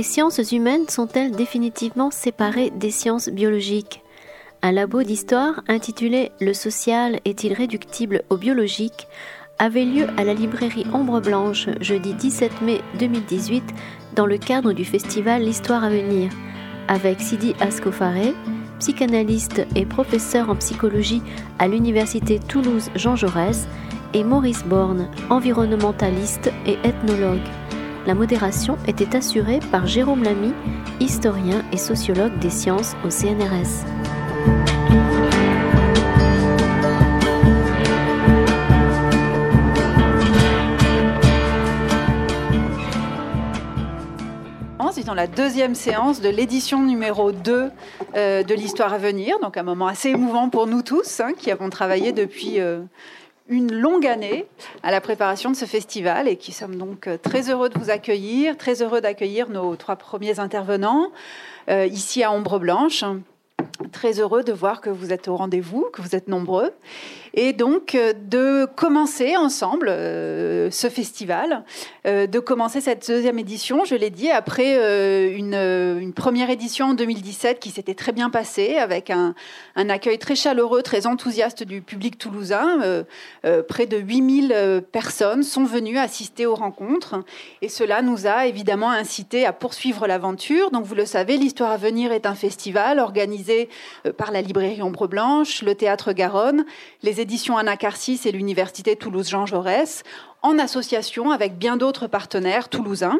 Les sciences humaines sont-elles définitivement séparées des sciences biologiques? Un labo d'histoire intitulé Le social est-il réductible au biologique avait lieu à la librairie Ombre Blanche jeudi 17 mai 2018 dans le cadre du festival L'Histoire à venir, avec Sidi Ascofaré, psychanalyste et professeur en psychologie à l'université Toulouse Jean Jaurès, et Maurice Borne, environnementaliste et ethnologue. La modération était assurée par Jérôme Lamy, historien et sociologue des sciences au CNRS. dans la deuxième séance de l'édition numéro 2 euh, de l'Histoire à venir, donc un moment assez émouvant pour nous tous, hein, qui avons travaillé depuis euh, une longue année à la préparation de ce festival et qui sommes donc euh, très heureux de vous accueillir, très heureux d'accueillir nos trois premiers intervenants ici à Ombre Blanche. Très heureux de voir que vous êtes au rendez-vous, que vous êtes nombreux et donc euh, de commencer ensemble euh, ce festival, euh, de commencer cette deuxième édition, je l'ai dit, après une, première édition en 2017 qui s'était très bien passée, avec un, un, accueil très chaleureux, très enthousiaste du public toulousain. près de 8000 personnes sont venues assister aux rencontres, et cela nous a évidemment incité à poursuivre l'aventure. Donc vous le savez, l'Histoire à venir est un festival organisé par la librairie Ombre Blanche, le Théâtre Garonne, les éditions Anacarsis et l'Université Toulouse-Jean Jaurès, en association avec bien d'autres partenaires toulousains.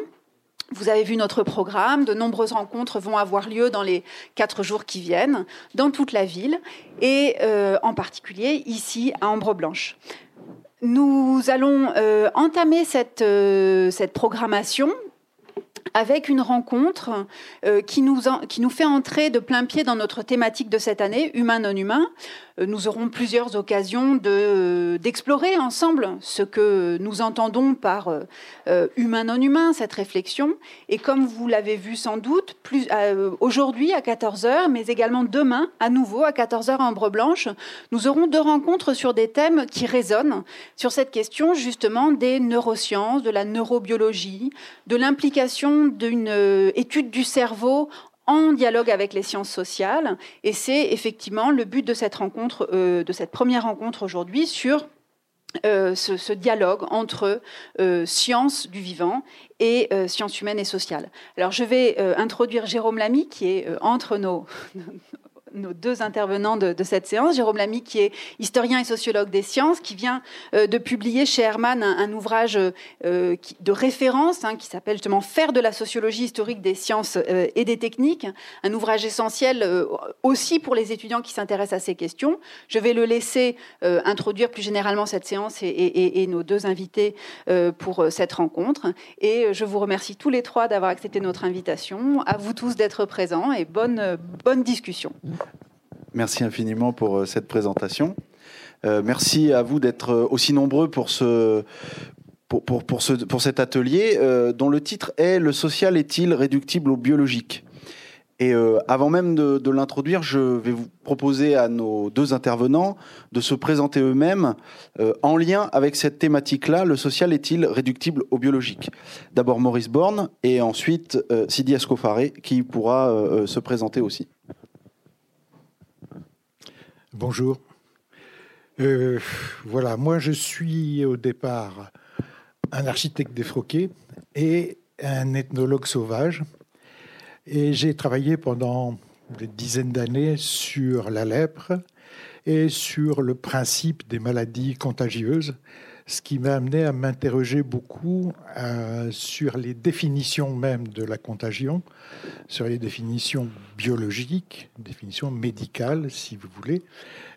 Vous avez vu notre programme, de nombreuses rencontres vont avoir lieu dans les quatre jours qui viennent, dans toute la ville, et euh, en particulier ici à Ambre Blanche. Nous allons euh, entamer cette, euh, cette programmation avec une rencontre qui, nous qui nous fait entrer de plein pied dans notre thématique de cette année, humain non humain, euh, nous aurons plusieurs occasions d'explorer ensemble ce que nous entendons par euh, humain non humain, cette réflexion. Et comme vous l'avez vu sans doute, euh, aujourd'hui à 14h, mais également demain, à nouveau à 14h à Ambre Blanche, nous aurons deux rencontres sur des thèmes qui résonnent sur cette question justement des neurosciences, de la neurobiologie, de l'implication d'une étude du cerveau en dialogue avec les sciences sociales. Et c'est effectivement le but de cette rencontre, euh, de cette première rencontre aujourd'hui sur euh, ce, dialogue entre euh, sciences du vivant et sciences humaines et sociales. Alors je vais introduire Jérôme Lamy qui est entre nos, nos deux intervenants de, cette séance. Jérôme Lamy, qui est historien et sociologue des sciences, qui vient euh, de publier chez Hermann un, ouvrage euh, de référence hein, qui s'appelle justement Faire de la sociologie historique des sciences euh, et des techniques, un ouvrage essentiel aussi pour les étudiants qui s'intéressent à ces questions. Je vais le laisser introduire plus généralement cette séance et, et nos deux invités pour cette rencontre. Et je vous remercie tous les trois d'avoir accepté notre invitation. À vous tous d'être présents et bonne, bonne discussion. Merci infiniment pour euh, cette présentation. Euh, merci à vous d'être euh, aussi nombreux pour ce, pour, pour, pour, ce, pour cet atelier dont le titre est Le social est-il réductible au biologique? Et avant même de, l'introduire, je vais vous proposer à nos deux intervenants de se présenter eux-mêmes en lien avec cette thématique-là, le social est-il réductible au biologique? D'abord Maurice Borne et ensuite Sidi Escofaré qui pourra se présenter aussi. Bonjour. Euh, voilà, moi je suis au départ un architecte défroqué et un ethnologue sauvage. Et j'ai travaillé pendant des dizaines d'années sur la lèpre et sur le principe des maladies contagieuses, ce qui m'a amené à m'interroger beaucoup euh, sur les définitions même de la contagion, sur les définitions biologiques, définitions médicales, si vous voulez,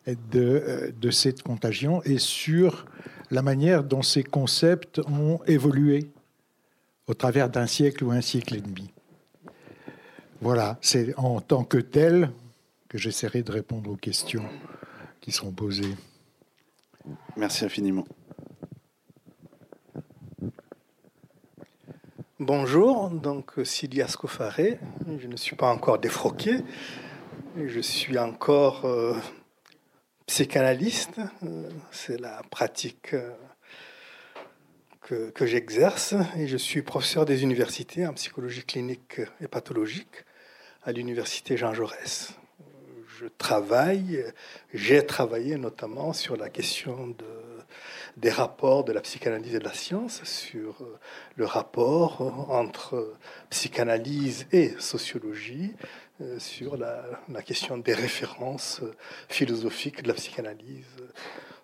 de, euh, de cette contagion et sur la manière dont ces concepts ont évolué au travers d'un siècle ou un siècle et demi. Voilà, c'est en tant que tel que j'essaierai de répondre aux questions qui seront posées. Merci infiniment. Bonjour, donc Sylvia Scofaré. Je ne suis pas encore défroqué. Je suis encore euh, psychanalyste. Euh, c'est la pratique euh, que, que j'exerce et je suis professeur des universités en psychologie clinique et pathologique à l'université Jean Jaurès. Je travaille, j'ai travaillé notamment sur la question de, des rapports de la psychanalyse et de la science, sur le rapport entre psychanalyse et sociologie, euh, sur la, question des références philosophiques de la psychanalyse.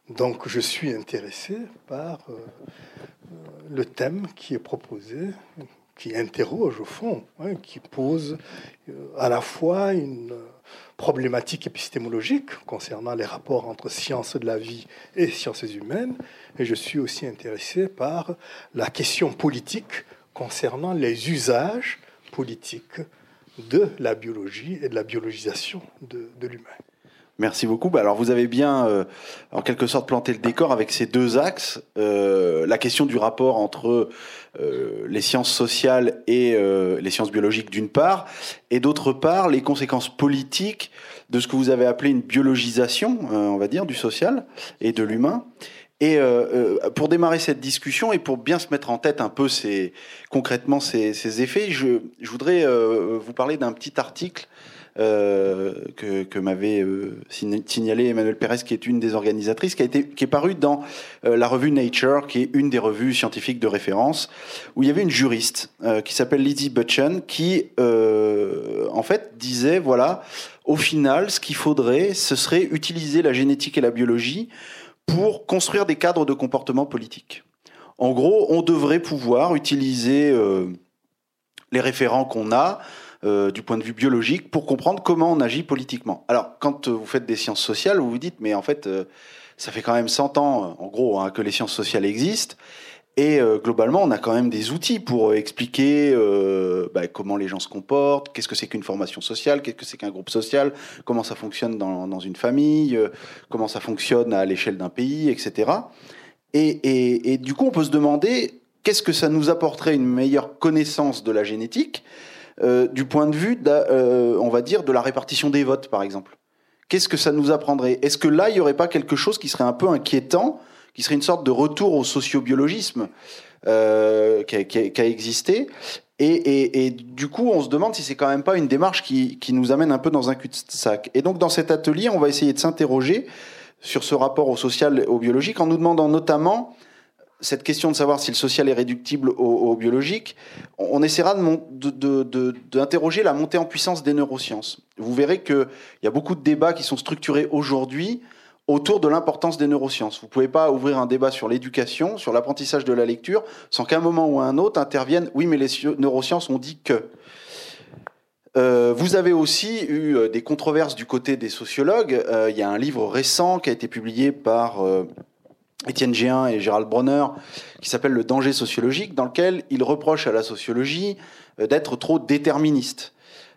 Donc je suis intéressé par euh, le thème qui est proposé, qui interroge au fond, hein, qui pose euh, à la fois une problématique épistémologique concernant les rapports entre sciences de la vie et sciences humaines, et je suis aussi intéressé par la question politique concernant les usages politiques de la biologie et de la biologisation de, de l'humain. Merci beaucoup. Bah, alors vous avez bien, euh, en quelque sorte, planté le décor avec ces deux axes. Euh, la question du rapport entre euh, les sciences sociales et les sciences biologiques d'une part, et d'autre part les conséquences politiques de ce que vous avez appelé une biologisation, on va dire, du social et de l'humain. Et pour démarrer cette discussion et pour bien se mettre en tête un peu ces, concrètement ces, ces effets, je, je voudrais vous parler d'un petit article euh, que, m'avait euh, signalé Emmanuel Pérez, qui est une des organisatrices, qui est parue dans euh, la revue Nature, qui est une des revues scientifiques de référence, où il y avait une juriste qui s'appelle Lizzie Butchen, qui en fait disait, voilà, au final, ce qu'il faudrait, ce serait utiliser la génétique et la biologie pour construire des cadres de comportement politique. En gros, on devrait pouvoir utiliser les référents qu'on a, euh, du point de vue biologique pour comprendre comment on agit politiquement. Alors, quand euh, vous faites des sciences sociales, vous vous dites, mais en fait, euh, ça fait quand même 100 ans, en gros, hein, que les sciences sociales existent. Et globalement, on a quand même des outils pour expliquer bah, comment les gens se comportent, qu'est-ce que c'est qu'une formation sociale, qu'est-ce que c'est qu'un groupe social, comment ça fonctionne dans, une famille, comment ça fonctionne à l'échelle d'un pays, etc. Et, et, et, du coup, on peut se demander qu'est-ce que ça nous apporterait une meilleure connaissance de la génétique euh, du point de vue, euh, on va dire, de la répartition des votes, par exemple. Qu'est-ce que ça nous apprendrait? Est-ce que là, il n'y aurait pas quelque chose qui serait un peu inquiétant, qui serait une sorte de retour au sociobiologisme euh, qui, a, existé? Et, du coup, on se demande si c'est quand même pas une démarche qui, qui nous amène un peu dans un cul-de-sac. Et donc, dans cet atelier, on va essayer de s'interroger sur ce rapport au social au biologique en nous demandant notamment cette question de savoir si le social est réductible au, biologique, on, essaiera d'interroger la montée en puissance des neurosciences. Vous verrez qu'il y a beaucoup de débats qui sont structurés aujourd'hui autour de l'importance des neurosciences. Vous ne pouvez pas ouvrir un débat sur l'éducation, sur l'apprentissage de la lecture, sans qu'à un moment ou à un autre intervienne oui, mais les neurosciences ont dit que. Euh, vous avez aussi eu euh, des controverses du côté des sociologues. Euh, il y a un livre récent qui a été publié par Étienne Géin et Gérald Bronner, qui s'appelle Le danger sociologique, dans lequel ils reprochent à la sociologie euh, d'être trop déterministe.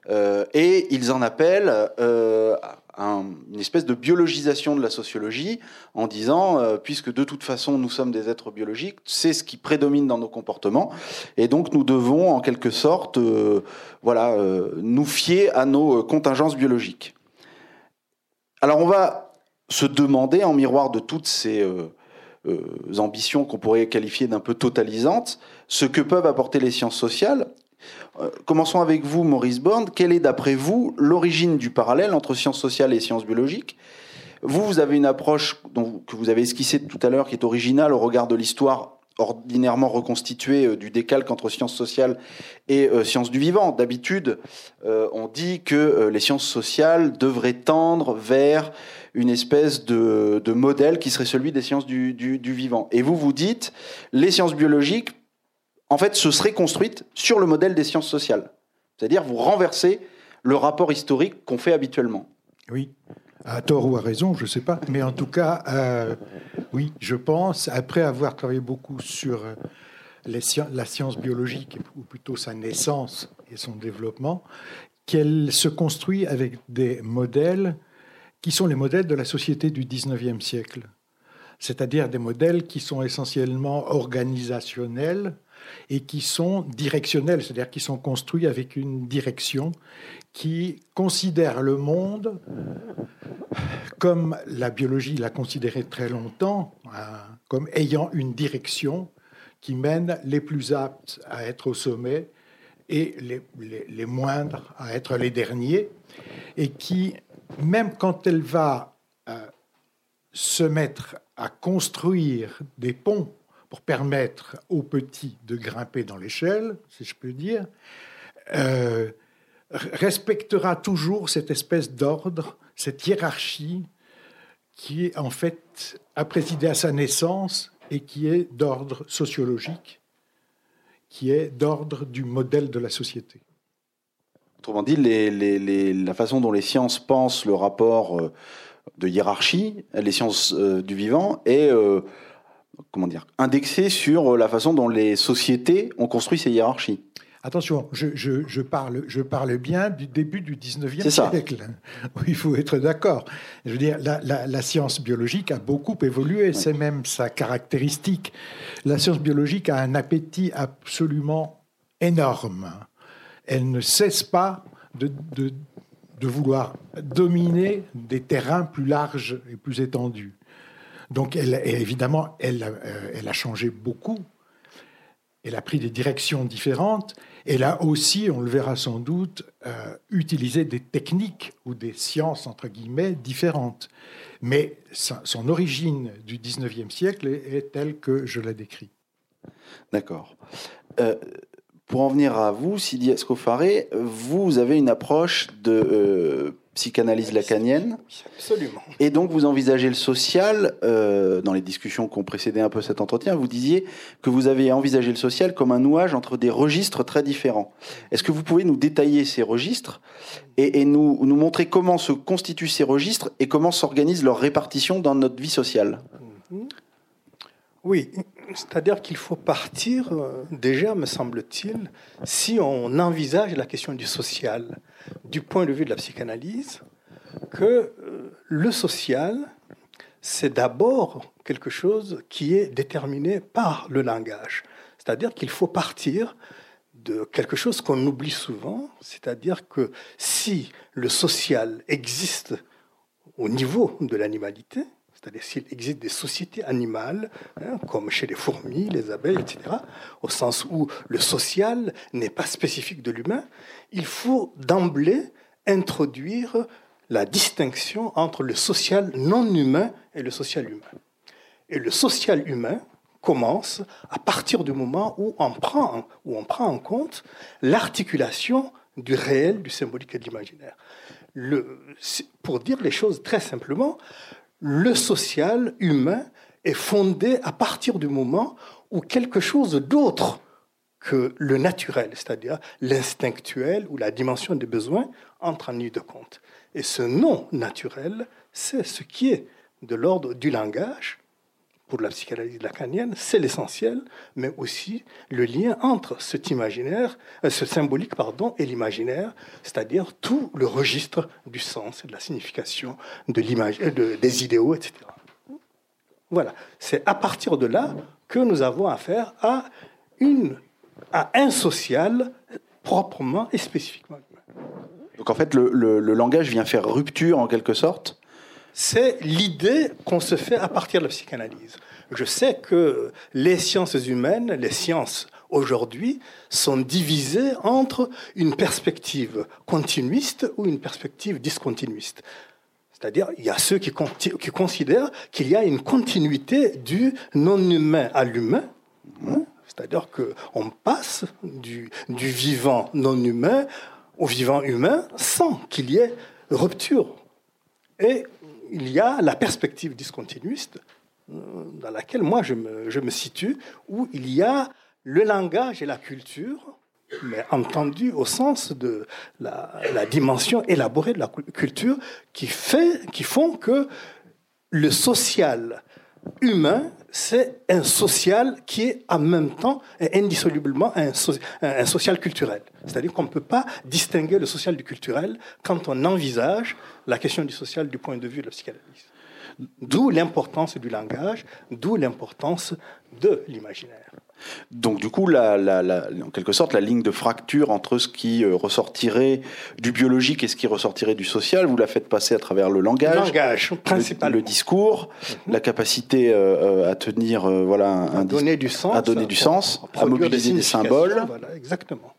Euh, et ils en appellent euh, une espèce de biologisation de la sociologie en disant, puisque de toute façon nous sommes des êtres biologiques, c'est ce qui prédomine dans nos comportements, et donc nous devons en quelque sorte voilà, nous fier à nos contingences biologiques. Alors on va se demander en miroir de toutes ces ambitions qu'on pourrait qualifier d'un peu totalisantes, ce que peuvent apporter les sciences sociales. Euh, commençons avec vous, Maurice Borne. Quelle est, d'après vous, l'origine du parallèle entre sciences sociales et sciences biologiques? Vous, vous avez une approche que vous avez esquissée tout à l'heure qui est originale au regard de l'histoire ordinairement reconstituée euh, du décalque entre sciences sociales et sciences du vivant. D'habitude, on dit que les sciences sociales devraient tendre vers une espèce de, modèle qui serait celui des sciences du, vivant. Et vous vous dites, les sciences biologiques, en fait, se seraient construites sur le modèle des sciences sociales. C'est-à-dire, vous renversez le rapport historique qu'on fait habituellement. Oui, à tort ou à raison, je ne sais pas. Mais en tout cas, euh, oui, je pense, après avoir travaillé beaucoup sur euh, la science biologique, ou plutôt sa naissance et son développement, qu'elle se construit avec des modèles qui sont les modèles de la société du 19e siècle, c'est-à-dire des modèles qui sont essentiellement organisationnels et qui sont directionnels, c'est-à-dire qui sont construits avec une direction qui considère le monde comme la biologie l'a considéré très longtemps, hein, comme ayant une direction qui mènent les plus aptes à être au sommet et les, les, moindres à être les derniers, et qui, même quand elle va euh, se mettre à construire des ponts pour permettre aux petits de grimper dans l'échelle, si je peux dire, euh, respectera toujours cette espèce d'ordre, cette hiérarchie qui en fait a présidé à sa naissance et qui est d'ordre sociologique, qui est d'ordre du modèle de la société. Autrement dit, la façon dont les sciences pensent le rapport euh, de hiérarchie, les sciences euh, du vivant, est euh, comment dire, indexée sur la façon dont les sociétés ont construit ces hiérarchies. Attention, je, parle, je parle bien du début du 19e siècle. Il faut être d'accord. Je veux dire, la, science biologique a beaucoup évolué, c'est même sa caractéristique. La science biologique a un appétit absolument énorme. Elle ne cesse pas de, vouloir dominer des terrains plus larges et plus étendus. Donc, elle, évidemment, elle, euh, elle a changé beaucoup elle a pris des directions différentes. Elle a aussi, on le verra sans doute, euh, utilisé des techniques ou des sciences, entre guillemets, différentes. Mais son origine du 19e siècle est, telle que je la décris. D'accord. Euh, pour en venir à vous, Sidi Escofaré, vous avez une approche de euh, psychanalyse lacanienne. Absolument. Et donc vous envisagez le social, euh, dans les discussions qui ont précédé un peu cet entretien, vous disiez que vous avez envisagé le social comme un nouage entre des registres très différents. Est-ce que vous pouvez nous détailler ces registres et, nous, nous, montrer comment se constituent ces registres et comment s'organise leur répartition dans notre vie sociale? Oui, c'est-à-dire qu'il faut partir, euh, déjà, me semble-t-il, si on envisage la question du social du point de vue de la psychanalyse, que euh, le social, c'est d'abord quelque chose qui est déterminé par le langage. C'est-à-dire qu'il faut partir de quelque chose qu'on oublie souvent, c'est-à-dire que si le social existe au niveau de l'animalité, c'est-à-dire s'il existe des sociétés animales, hein, comme chez les fourmis, les abeilles, etc., au sens où le social n'est pas spécifique de l'humain, il faut d'emblée introduire la distinction entre le social non humain et le social humain. Et le social humain commence à partir du moment où on prend, où on prend en compte l'articulation du réel, du symbolique et de l'imaginaire. pour dire les choses très simplement, le social humain est fondé à partir du moment où quelque chose d'autre que le naturel, c'est-à-dire l'instinctuel ou la dimension des besoins, entre en ligne de compte. Et ce non naturel, c'est ce qui est de l'ordre du langage. Pour la psychanalyse lacanienne, c'est l'essentiel, mais aussi le lien entre cet imaginaire, euh, ce symbolique pardon, et l'imaginaire, c'est-à-dire tout le registre du sens et de la signification, de euh, des idéaux, etc. Voilà, c'est à partir de là que nous avons affaire à une à un social proprement et spécifiquement. Donc en fait, le, langage vient faire rupture en quelque sorte C'est l'idée qu'on se fait à partir de la psychanalyse. Je sais que les sciences humaines, les sciences aujourd'hui, sont divisées entre une perspective continuiste ou une perspective discontinuiste. C'est-à-dire, il y a ceux qui, considèrent qu'il y a une continuité du non-humain à l'humain. Hein, c'est-à-dire qu'on passe du, vivant non humain au vivant humain sans qu'il y ait rupture. Et il y a la perspective discontinuiste euh, dans laquelle moi je me, situe, où il y a le langage et la culture, mais entendu au sens de la, dimension élaborée de la culture, qui font que le social humain c'est un social qui est en même temps et indissolublement un, social culturel. C'est-à-dire qu'on ne peut pas distinguer le social du culturel quand on envisage la question du social du point de vue de la psychanalyse. D'où l'importance du langage, d'où l'importance de l'imaginaire. Donc du coup, la, en quelque sorte, la ligne de fracture entre ce qui euh, ressortirait du biologique et ce qui ressortirait du social, vous la faites passer à travers le langage, le langage principalement, le, discours, mhm. la capacité euh, euh, à tenir, voilà, un, à donner du sens, à donner du sens, à, mobiliser des, symboles. Voilà, exactement.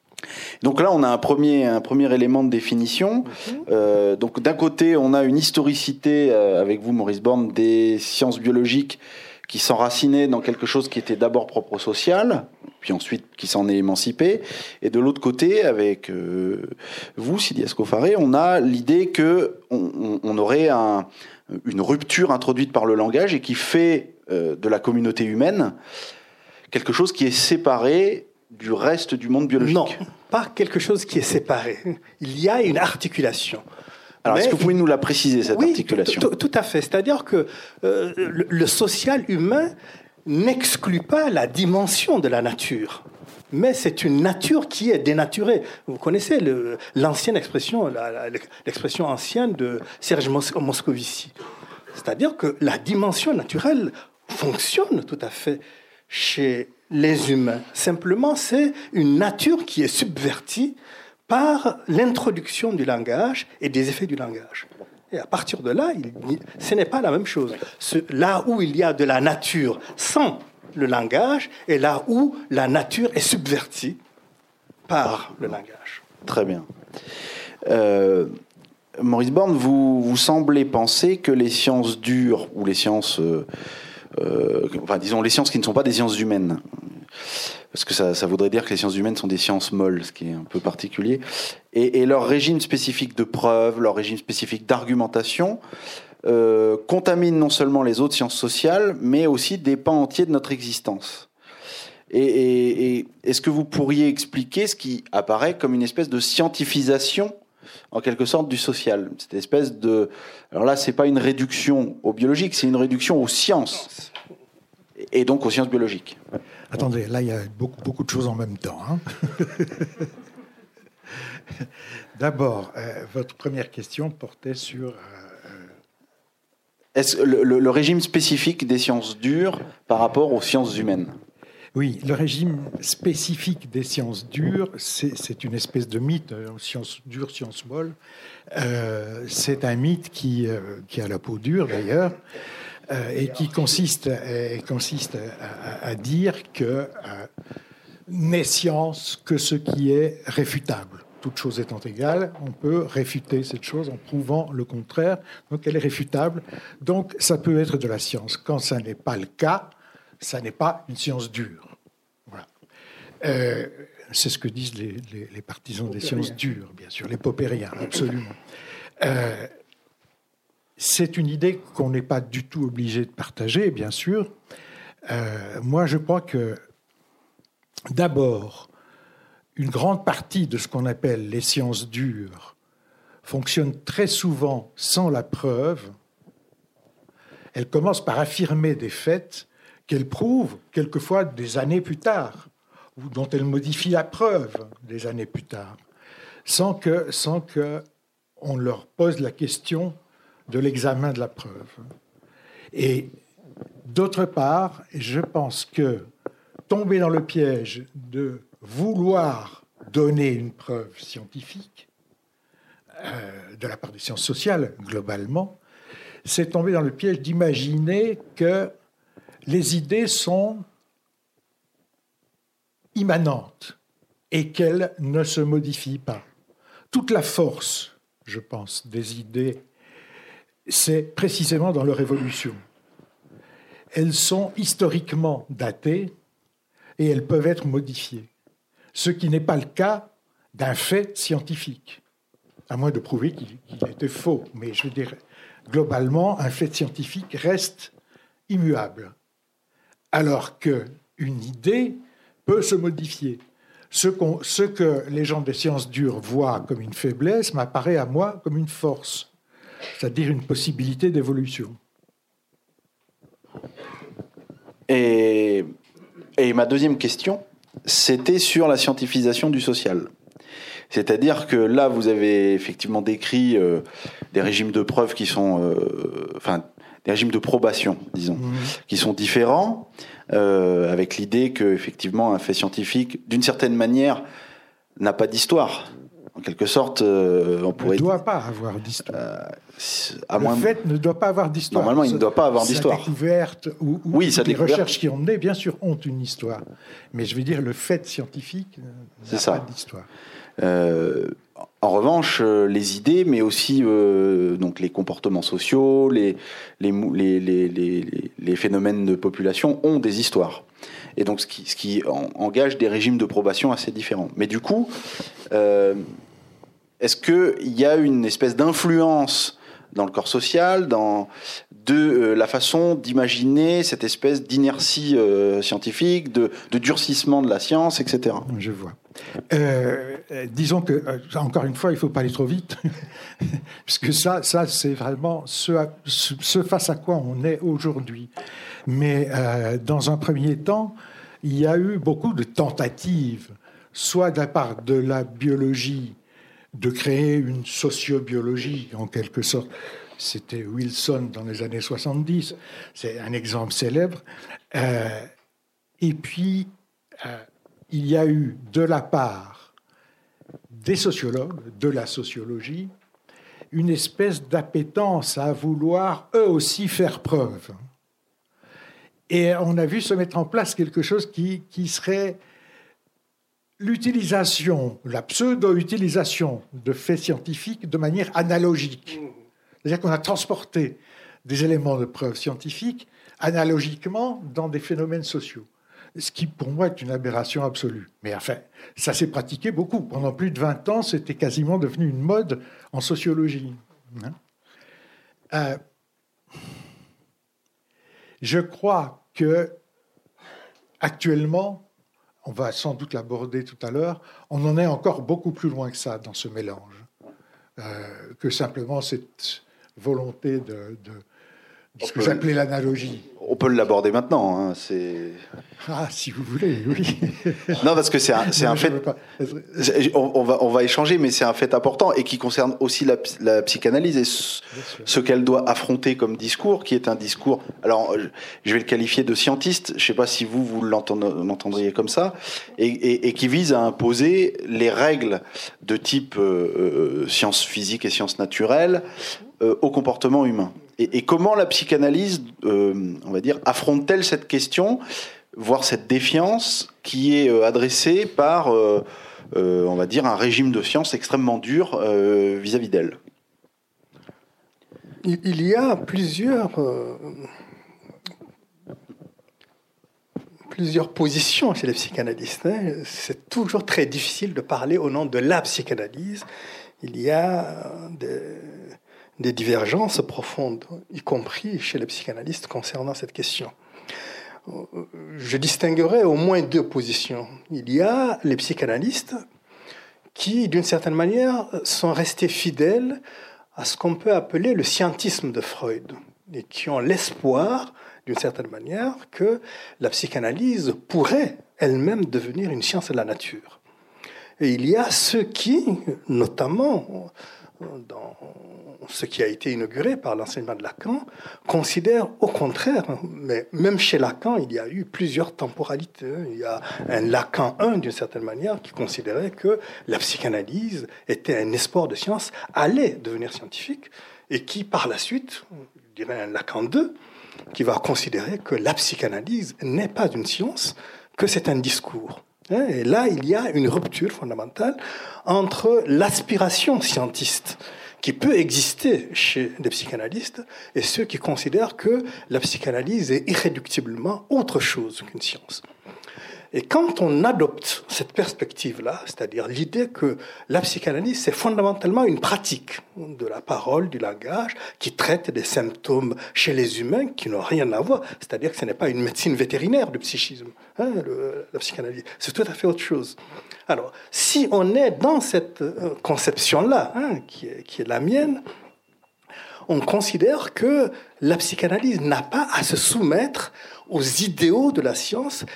Donc là, on a un premier, un premier élément de définition. Mhm. donc d'un côté, on a une historicité avec vous, Maurice Borne, des sciences biologiques qui s'enracinait dans quelque chose qui était d'abord propre au social, puis ensuite qui s'en est émancipé. Et de l'autre côté, avec euh, vous, Sidi Escofaré, on a l'idée que on, aurait une rupture introduite par le langage et qui fait euh, de la communauté humaine quelque chose qui est séparé du reste du monde biologique. Non, pas quelque chose qui est séparé. Il y a une articulation. Alors, est-ce que vous pouvez nous la préciser, cette articulation tout, à fait. C'est-à-dire que euh, le, social humain n'exclut pas la dimension de la nature. Mais c'est une nature qui est dénaturée. Vous connaissez l'ancienne expression, l'expression ancienne de Serge Moscovici. C'est-à-dire que la dimension naturelle fonctionne tout à fait chez les humains. Simplement, c'est une nature qui est subvertie par l'introduction du langage et des effets du langage. Et à partir de là, ce n'est pas la même chose. là où il y a de la nature sans le langage, et là où la nature est subvertie par le langage. Très bien. Euh, Maurice Borne, vous, semblez penser que les sciences dures ou les sciences, euh, euh, enfin disons les sciences qui ne sont pas des sciences humaines, parce que ça, voudrait dire que les sciences humaines sont des sciences molles, ce qui est un peu particulier. Et, leur régime spécifique de preuve, leur régime spécifique d'argumentation, euh, contamine non seulement les autres sciences sociales, mais aussi des pans entiers de notre existence. Et, est-ce que vous pourriez expliquer ce qui apparaît comme une espèce de scientifisation en quelque sorte du social? Cette espèce de. Alors là, c'est pas une réduction au biologique, c'est une réduction aux sciences et donc aux sciences biologiques. Attendez, là, il y a beaucoup, beaucoup de choses en même temps. Hein. D'abord, euh, votre première question portait sur... Euh, Est-ce le, le, régime spécifique des sciences dures par rapport aux sciences humaines? Oui, le régime spécifique des sciences dures, c'est une espèce de mythe, euh, sciences dures, sciences molles. c'est un mythe qui, qui a la peau dure d'ailleurs, euh, et qui consiste, consiste à, dire que euh, n'est science que ce qui est réfutable. Toute chose étant égale, on peut réfuter cette chose en prouvant le contraire. Donc elle est réfutable. Donc ça peut être de la science. Quand ça n'est pas le cas, ça n'est pas une science dure. Voilà. Euh, c'est ce que disent les, les, partisans des sciences dures, bien sûr, les popériens, absolument. Euh, c'est une idée qu'on n'est pas du tout obligé de partager, bien sûr. Euh, moi, je crois que d'abord, une grande partie de ce qu'on appelle les sciences dures fonctionne très souvent sans la preuve. Elle commence par affirmer des faits qu'elle prouve quelquefois des années plus tard, ou dont elle modifie la preuve des années plus tard, sans que, sans que on leur pose la question de l'examen de la preuve. Et d'autre part, je pense que tomber dans le piège de vouloir donner une preuve scientifique, euh, de la part des sciences sociales globalement, c'est tomber dans le piège d'imaginer que les idées sont immanentes et qu'elles ne se modifient pas. Toute la force, je pense, des idées c'est précisément dans leur évolution. Elles sont historiquement datées et elles peuvent être modifiées, ce qui n'est pas le cas d'un fait scientifique, à moins de prouver qu'il était faux. Mais je veux dire, globalement, un fait scientifique reste immuable, alors qu'une idée peut se modifier. Ce, ce, que les gens des sciences dures voient comme une faiblesse m'apparaît à moi comme une force c'est-à-dire une possibilité d'évolution. Et, ma deuxième question, c'était sur la scientifisation du social. C'est-à-dire que là, vous avez effectivement décrit euh, des régimes de preuve qui sont, euh, enfin, des régimes de probation, disons, mhm. qui sont différents. euh, avec l'idée que effectivement un fait scientifique, d'une certaine manière, n'a pas d'histoire. En quelque sorte, euh, on pourrait. Ne doit pas avoir d'histoire. Euh, à le fait ne doit pas avoir d'histoire. Normalement, il ne doit pas avoir d'histoire. Sa découverte ou, ou oui, les recherches qui ont mené, bien sûr, ont une histoire. Mais je veux dire, le fait scientifique n'a pas d'histoire. Euh, en revanche, euh, les idées, mais aussi euh, donc les comportements sociaux, les, les, les, les, phénomènes de population ont des histoires. Et donc, ce qui, ce qui engage des régimes de probation assez différents. Mais du coup, euh, est-ce qu'il y a une espèce d'influence dans le corps social, dans de la façon d'imaginer cette espèce d'inertie scientifique, de, durcissement de la science, etc. Je vois. Euh, disons que, euh, encore une fois, il ne faut pas aller trop vite, puisque ça, ça c'est vraiment ce, ce, face à quoi on est aujourd'hui. Mais euh, dans un premier temps, il y a eu beaucoup de tentatives, soit de la part de la biologie, de créer une sociobiologie, en quelque sorte. C'était Wilson dans les années 70, c'est un exemple célèbre. et puis, il y a eu de la part des sociologues, de la sociologie, une espèce d'appétence à vouloir eux aussi faire preuve. Et on a vu se mettre en place quelque chose qui, serait l'utilisation, la pseudo-utilisation de faits scientifiques de manière analogique. C'est-à-dire qu'on a transporté des éléments de preuve scientifiques analogiquement dans des phénomènes sociaux ce qui pour moi est une aberration absolue. Mais enfin, ça s'est pratiqué beaucoup. Pendant plus de 20 ans, c'était quasiment devenu une mode en sociologie. Hein. Euh, je crois que actuellement, on va sans doute l'aborder tout à l'heure, on en est encore beaucoup plus loin que ça dans ce mélange, euh, que simplement cette volonté de ce que j'appelais l'analogie. On peut l'aborder maintenant. Hein, c'est... Ah, si vous voulez, oui. non, parce que c'est un, c'est un fait. On, va, on va échanger, mais c'est un fait important et qui concerne aussi la, psychanalyse et ce, qu'elle doit affronter comme discours, qui est un discours. Alors, je vais le qualifier de scientiste. Je ne sais pas si vous, vous l'entendriez comme ça, et, qui vise à imposer les règles de type euh, euh, sciences physiques et sciences naturelles euh, au comportement humain. Et, comment la psychanalyse, euh, on va dire, affronte-t-elle cette question, voire cette défiance qui est euh, adressée par, euh, on va dire, un régime de science extrêmement dur vis-à-vis d'elle? Il y a plusieurs, plusieurs positions chez les psychanalystes. Hein. C'est toujours très difficile de parler au nom de la psychanalyse. Il y a des des divergences profondes, y compris chez les psychanalystes concernant cette question. Je distinguerai au moins deux positions. Il y a les psychanalystes qui, d'une certaine manière, sont restés fidèles à ce qu'on peut appeler le scientisme de Freud, et qui ont l'espoir, d'une certaine manière, que la psychanalyse pourrait elle-même devenir une science de la nature. Et il y a ceux qui, notamment dans ce qui a été inauguré par l'enseignement de Lacan, considère au contraire, mais même chez Lacan, il y a eu plusieurs temporalités. Il y a un Lacan 1, d'une certaine manière, qui considérait que la psychanalyse était un espoir de science, allait devenir scientifique, et qui, par la suite, je dirais un Lacan 2, qui va considérer que la psychanalyse n'est pas une science, que c'est un discours. Et là, il y a une rupture fondamentale entre l'aspiration scientiste qui peut exister chez les psychanalystes et ceux qui considèrent que la psychanalyse est irréductiblement autre chose qu'une science. Et quand on adopte cette perspective-là, c'est-à-dire l'idée que la psychanalyse, c'est fondamentalement une pratique de la parole, du langage, qui traite des symptômes chez les humains qui n'ont rien à voir, c'est-à-dire que ce n'est pas une médecine vétérinaire du psychisme, hein, la psychanalyse, c'est tout à fait autre chose. Alors, si on est dans cette euh, conception-là, hein, qui, est, la mienne, on considère que la psychanalyse n'a pas à se soumettre aux idéaux de la science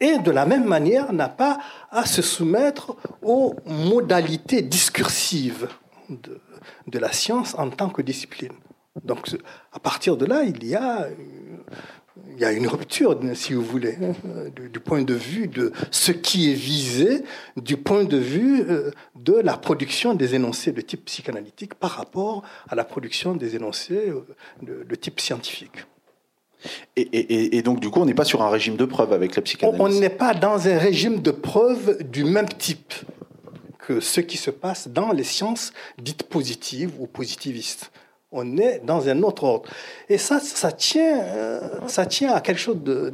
et de la même manière n'a pas à se soumettre aux modalités discursives de, de, la science en tant que discipline. Donc à partir de là, il y a il y a une rupture, si vous voulez, hein, du, point de vue de ce qui est visé, du point de vue euh, de la production des énoncés de type psychanalytique par rapport à la production des énoncés euh, de, type scientifique. Et, donc, du coup, on n'est pas sur un régime de preuve avec la psychanalyse On n'est pas dans un régime de preuve du même type que ce qui se passe dans les sciences dites positives ou positivistes on est dans un autre ordre. Et ça, ça tient, euh, ça tient à quelque chose de,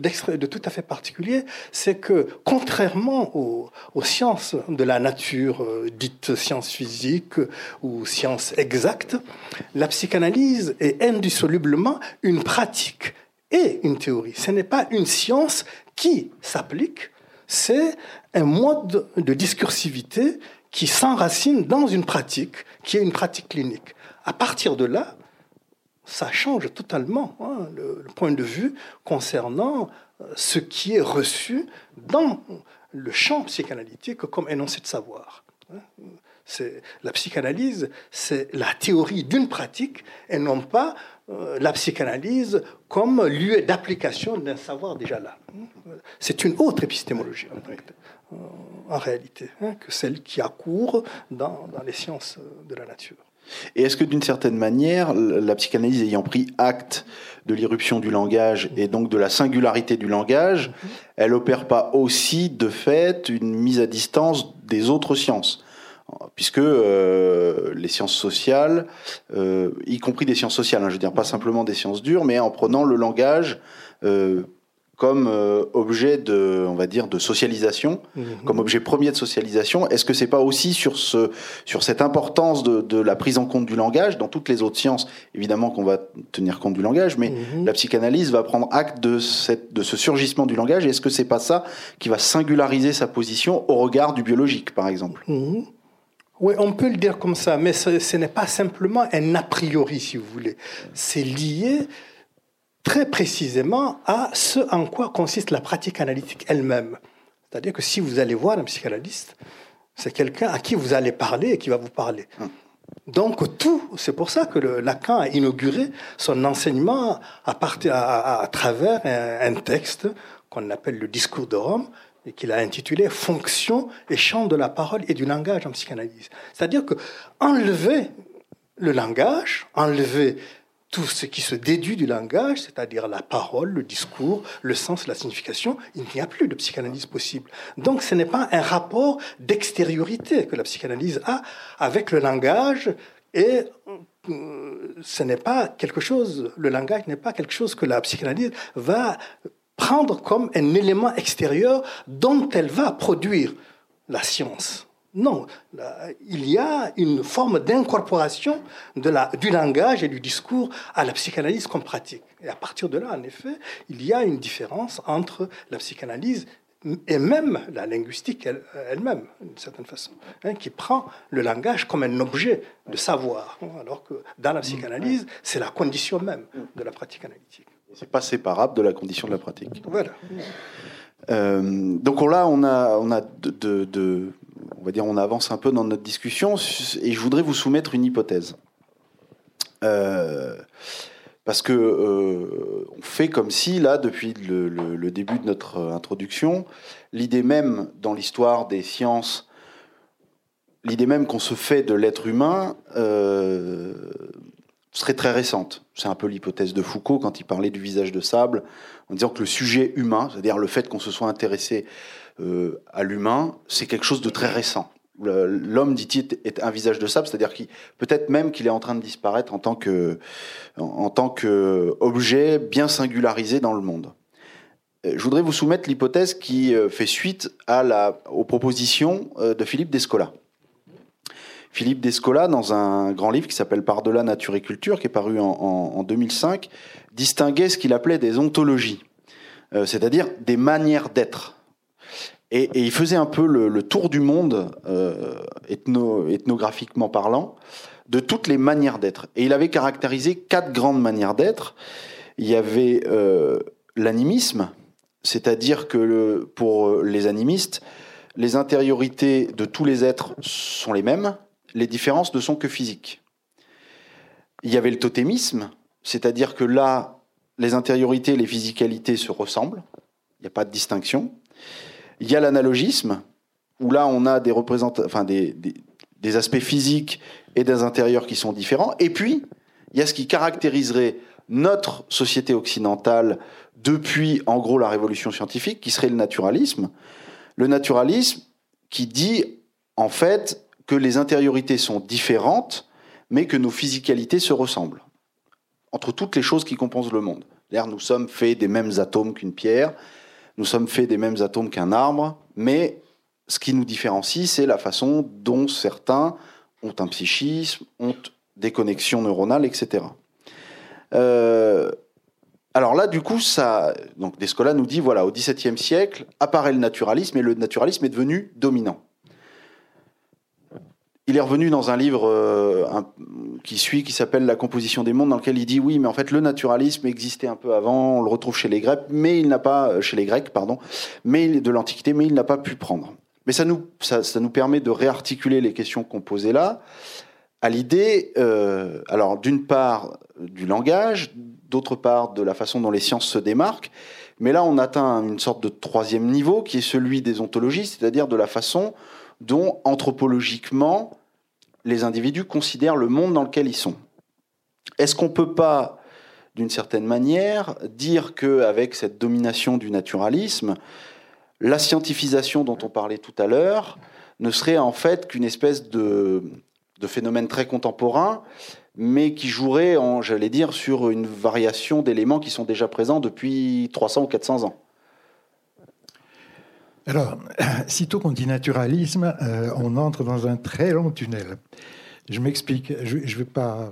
tout à fait particulier, c'est que contrairement aux, sciences de la nature, euh, dites sciences physiques ou sciences exactes, la psychanalyse est indissolublement une pratique et une théorie. Ce n'est pas une science qui s'applique, c'est un mode de discursivité qui s'enracine dans une pratique qui est une pratique clinique à partir de là, ça change totalement hein, le, point de vue concernant euh, ce qui est reçu dans le champ psychanalytique comme énoncé de savoir. Hein. La psychanalyse, c'est la théorie d'une pratique et non pas euh, la psychanalyse comme lieu d'application d'un savoir déjà là. C'est une autre épistémologie en, réalité hein, que celle qui accourt dans les sciences de la nature. Et est-ce que d'une certaine manière, la psychanalyse ayant pris acte de l'irruption du langage et donc de la singularité du langage, elle opère pas aussi de fait une mise à distance des autres sciences. Puisque euh, les sciences sociales, euh, y compris des sciences sociales, hein, je veux dire pas simplement des sciences dures, mais en prenant le langage euh, comme euh, objet de, on va dire, de socialisation, mhm. comme objet premier de socialisation. Est-ce que c'est pas aussi sur ce, sur cette importance de, de, la prise en compte du langage? Dans toutes les autres sciences, évidemment qu'on va tenir compte du langage, mais mhm. la psychanalyse va prendre acte de cette, de ce surgissement du langage. Est-ce que c'est pas ça qui va singulariser sa position au regard du biologique, par exemple? Mhm. Oui, on peut le dire comme ça, mais ce, ce n'est pas simplement un a priori, si vous voulez. C'est lié très précisément à ce en quoi consiste la pratique analytique elle-même. C'est-à-dire que si vous allez voir un psychanalyste, c'est quelqu'un à qui vous allez parler et qui va vous parler. Hum. Donc tout, c'est pour ça que Lacan a inauguré son enseignement à, à, travers un, texte qu'on appelle le discours de Rome et qu'il a intitulé Fonction et champ de la parole et du langage en psychanalyse. C'est-à-dire que enlever le langage, enlever tout ce qui se déduit du langage, c'est-à-dire la parole, le discours, le sens, la signification, il n'y a plus de psychanalyse possible. Donc ce n'est pas un rapport d'extériorité que la psychanalyse a avec le langage et euh, ce n'est pas quelque chose, le langage n'est pas quelque chose que la psychanalyse va prendre comme un élément extérieur dont elle va produire la science. Non, il y a une forme d'incorporation du langage et du discours à la psychanalyse comme pratique. Et à partir de là, en effet, il y a une différence entre la psychanalyse et même la linguistique elle-même, d'une certaine façon, hein, qui prend le langage comme un objet de savoir, alors que dans la psychanalyse, c'est la condition même de la pratique analytique. C'est pas séparable de la condition de la pratique. Voilà. Euh, donc là, on a, on a de, on va dire, on avance un peu dans notre discussion, et je voudrais vous soumettre une hypothèse. Euh, parce que euh, on fait comme si, là, depuis le, début de notre introduction, l'idée même dans l'histoire des sciences, l'idée même qu'on se fait de l'être humain euh, serait très récente. C'est un peu l'hypothèse de Foucault quand il parlait du visage de sable, en disant que le sujet humain, c'est-à-dire le fait qu'on se soit intéressé euh, à l'humain, c'est quelque chose de très récent. L'homme, dit-il, est un visage de sable, c'est-à-dire qu'il peut-être même qu'il est en train de disparaître en tant que qu'objet bien singularisé dans le monde. Euh, je voudrais vous soumettre l'hypothèse qui euh, fait suite à la, aux propositions de Philippe Descola. Philippe Descola, dans un grand livre qui s'appelle Par-delà nature et culture, qui est paru en, 2005, distinguait ce qu'il appelait des ontologies, c'est-à-dire des manières d'être. Et, il faisait un peu le, tour du monde, euh, ethnographiquement parlant, de toutes les manières d'être. Et il avait caractérisé quatre grandes manières d'être. Il y avait euh, l'animisme, c'est-à-dire que pour les animistes, les intériorités de tous les êtres sont les mêmes, les différences ne sont que physiques. Il y avait le totémisme, c'est-à-dire que là, les intériorités et les physicalités se ressemblent. Il n'y a pas de distinction. Il y a l'analogisme, où là, on a des, aspects physiques et des intérieurs qui sont différents. Et puis, il y a ce qui caractériserait notre société occidentale depuis, en gros, la révolution scientifique, qui serait le naturalisme. Le naturalisme qui dit, en fait, que les intériorités sont différentes, mais que nos physicalités se ressemblent entre toutes les choses qui composent le monde. L'air, nous sommes faits des mêmes atomes qu'une pierre, nous sommes faits des mêmes atomes qu'un arbre, mais ce qui nous différencie, c'est la façon dont certains ont un psychisme, ont des connexions neuronales, etc. Euh, alors là, du coup, ça, Descola nous dit, voilà, au XVIIe siècle apparaît le naturalisme et le naturalisme est devenu dominant. Il est revenu dans un livre euh, qui suit, qui s'appelle La composition des mondes, dans lequel il dit oui, mais en fait le naturalisme existait un peu avant, on le retrouve chez les Grecs, mais il n'a pas euh, chez les Grecs, pardon, mais de l'Antiquité, mais il n'a pas pu prendre. Mais ça nous, ça, nous permet de réarticuler les questions qu'on posait là à l'idée, euh, alors d'une part du langage, d'autre part de la façon dont les sciences se démarquent, mais là on atteint une sorte de troisième niveau qui est celui des ontologistes, c'est-à-dire de la façon dont anthropologiquement les individus considèrent le monde dans lequel ils sont. Est-ce qu'on ne peut pas, d'une certaine manière, dire qu'avec cette domination du naturalisme, la scientifisation dont on parlait tout à l'heure ne serait en fait qu'une espèce de, phénomène très contemporain, mais qui jouerait, j'allais dire, sur une variation d'éléments qui sont déjà présents depuis 300 ou 400 ans? Alors, sitôt qu'on dit naturalisme, euh, on entre dans un très long tunnel. Je m'explique, je ne vais pas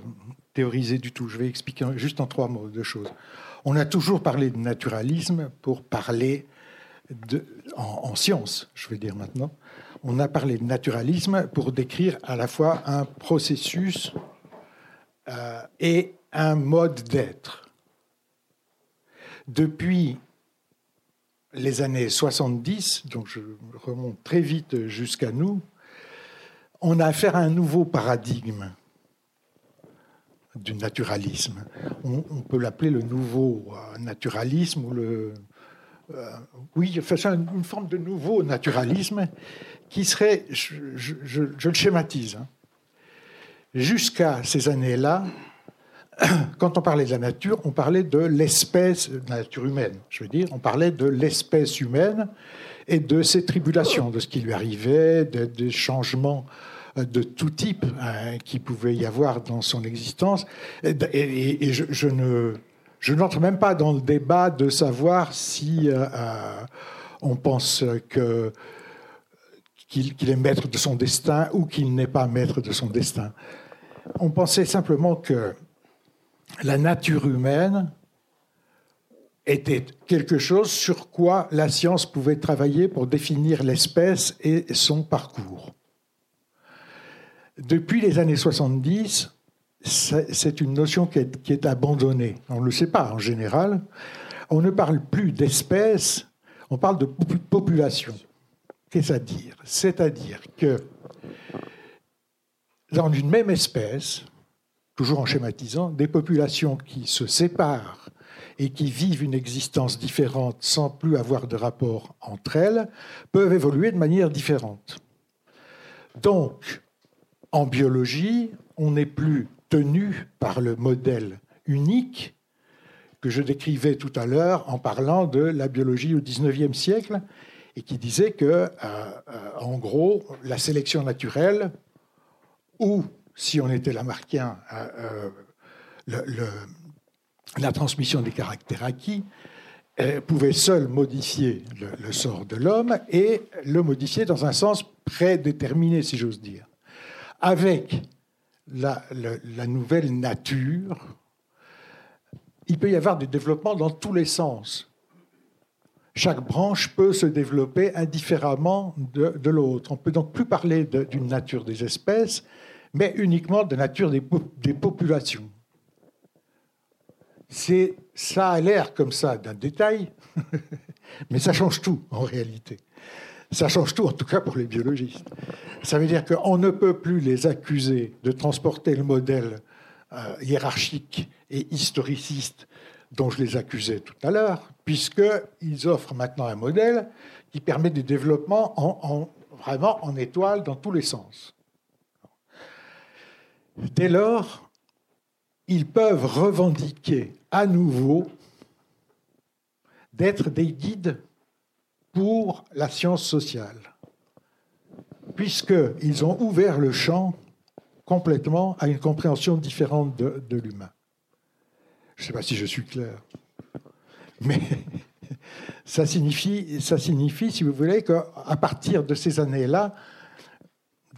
théoriser du tout, je vais expliquer juste en trois mots deux choses. On a toujours parlé de naturalisme pour parler en, science, je vais dire maintenant. On a parlé de naturalisme pour décrire à la fois un processus euh, et un mode d'être. Depuis les années 70, donc je remonte très vite jusqu'à nous, on a affaire à un nouveau paradigme du naturalisme. On, peut l'appeler le nouveau euh, naturalisme ou le. Euh, oui, une forme de nouveau naturalisme qui serait, je, le schématise, hein. jusqu'à ces années-là, quand on parlait de la nature, on parlait de l'espèce, nature humaine, je veux dire, on parlait de l'espèce humaine et de ses tribulations, de ce qui lui arrivait, des changements euh, de tout type hein, qui pouvait y avoir dans son existence. Et, je, ne, je n'entre même pas dans le débat de savoir si euh, euh, on pense que qu'il est maître de son destin ou qu'il n'est pas maître de son destin. On pensait simplement que la nature humaine était quelque chose sur quoi la science pouvait travailler pour définir l'espèce et son parcours. Depuis les années 70, c'est une notion qui est, abandonnée. On ne le sait pas en général. On ne parle plus d'espèce, on parle de population. Qu'est-ce à dire? C'est-à-dire que dans une même espèce, toujours en schématisant, des populations qui se séparent et qui vivent une existence différente sans plus avoir de rapport entre elles, peuvent évoluer de manière différente. Donc, en biologie, on n'est plus tenu par le modèle unique que je décrivais tout à l'heure en parlant de la biologie au XIXe siècle et qui disait que, euh, euh, en gros, la sélection naturelle ou si on était lamarckien, euh, euh la transmission des caractères acquis euh, pouvait seule modifier le, sort de l'homme et le modifier dans un sens prédéterminé, si j'ose dire. Avec la, nouvelle nature, il peut y avoir des développements dans tous les sens. Chaque branche peut se développer indifféremment de, de l'autre. On ne peut donc plus parler d'une nature des espèces, mais uniquement de nature des, des populations. C'est, ça a l'air comme ça d'un détail, mais ça change tout en réalité. Ça change tout, en tout cas pour les biologistes. Ça veut dire qu'on ne peut plus les accuser de transporter le modèle euh, hiérarchique et historiciste dont je les accusais tout à l'heure, puisqu'ils offrent maintenant un modèle qui permet du développement en, vraiment en étoile dans tous les sens. Dès lors, ils peuvent revendiquer à nouveau d'être des guides pour la science sociale, puisqu'ils ont ouvert le champ complètement à une compréhension différente de, l'humain. Je ne sais pas si je suis clair, mais ça signifie, ça signifie, si vous voulez, qu'à partir de ces années-là,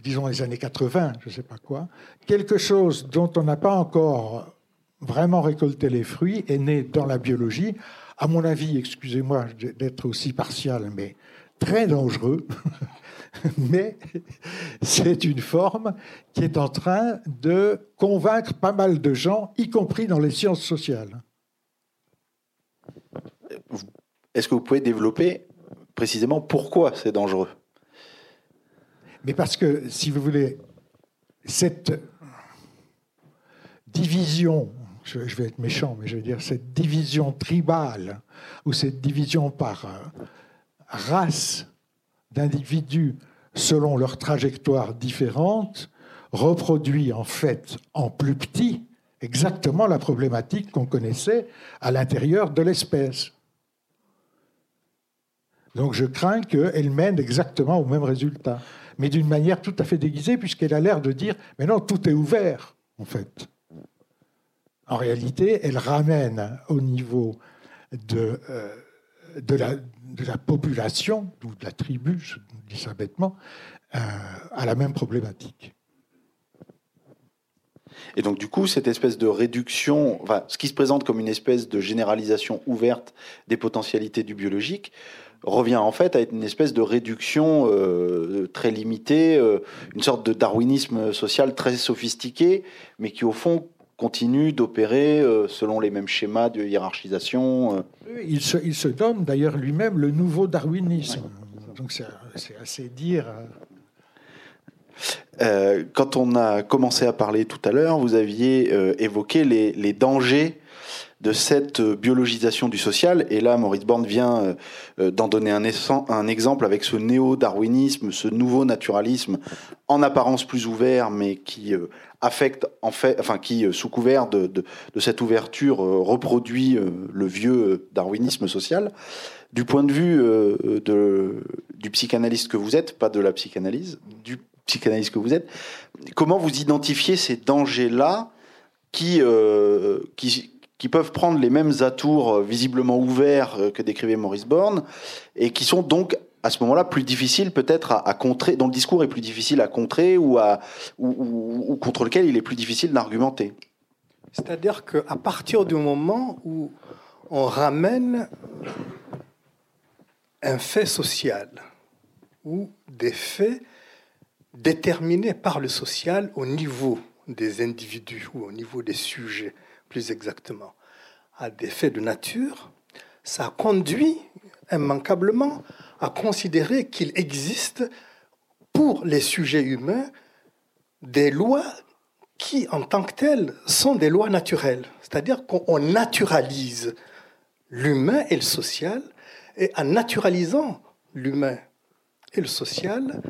disons les années 80, je ne sais pas quoi, quelque chose dont on n'a pas encore vraiment récolté les fruits est né dans la biologie, à mon avis, excusez-moi d'être aussi partial, mais très dangereux. mais c'est une forme qui est en train de convaincre pas mal de gens, y compris dans les sciences sociales. Est-ce que vous pouvez développer précisément pourquoi c'est dangereux? Mais parce que, si vous voulez, cette division, je vais être méchant, mais je veux dire cette division tribale, ou cette division par euh, race d'individus selon leur trajectoire différente, reproduit en fait en plus petit exactement la problématique qu'on connaissait à l'intérieur de l'espèce. Donc je crains qu'elle mène exactement au même résultat, mais d'une manière tout à fait déguisée, puisqu'elle a l'air de dire, mais non, tout est ouvert, en fait. En réalité, elle ramène au niveau de, euh, la, population, ou de la tribu, je dis ça bêtement, euh, à la même problématique. Et donc, du coup, cette espèce de réduction, enfin, ce qui se présente comme une espèce de généralisation ouverte des potentialités du biologique, revient en fait à être une espèce de réduction euh, très limitée, euh, une sorte de darwinisme social très sophistiqué, mais qui au fond continue d'opérer euh, selon les mêmes schémas de hiérarchisation. Il se, il, se, donne d'ailleurs lui-même le nouveau darwinisme. Donc c'est assez dire. quand on a commencé à parler tout à l'heure, vous aviez évoqué les, les dangers de cette euh, biologisation du social. Et là, Maurice Borne vient euh, euh, d'en donner un, exemple avec ce néo-darwinisme, ce nouveau naturalisme, en apparence plus ouvert, mais qui affecte, en fait, enfin, qui, sous couvert de, cette ouverture, reproduit le vieux darwinisme social. Du point de vue du psychanalyste que vous êtes, pas de la psychanalyse, du psychanalyste que vous êtes, comment vous identifiez ces dangers-là qui, qui, qui peuvent prendre les mêmes atours euh, visiblement ouverts euh, que décrivait Maurice Borne, et qui sont donc à ce moment-là plus difficiles peut-être à, contrer, dont le discours est plus difficile à contrer ou, à, ou, contre lequel il est plus difficile d'argumenter. C'est-à-dire qu'à partir du moment où on ramène un fait social ou des faits déterminés par le social au niveau des individus ou au niveau des sujets, plus exactement, à des faits de nature, ça conduit immanquablement à considérer qu'il existe pour les sujets humains des lois qui, en tant que telles, sont des lois naturelles. C'est-à-dire qu'on naturalise l'humain et le social, et en naturalisant l'humain et le social,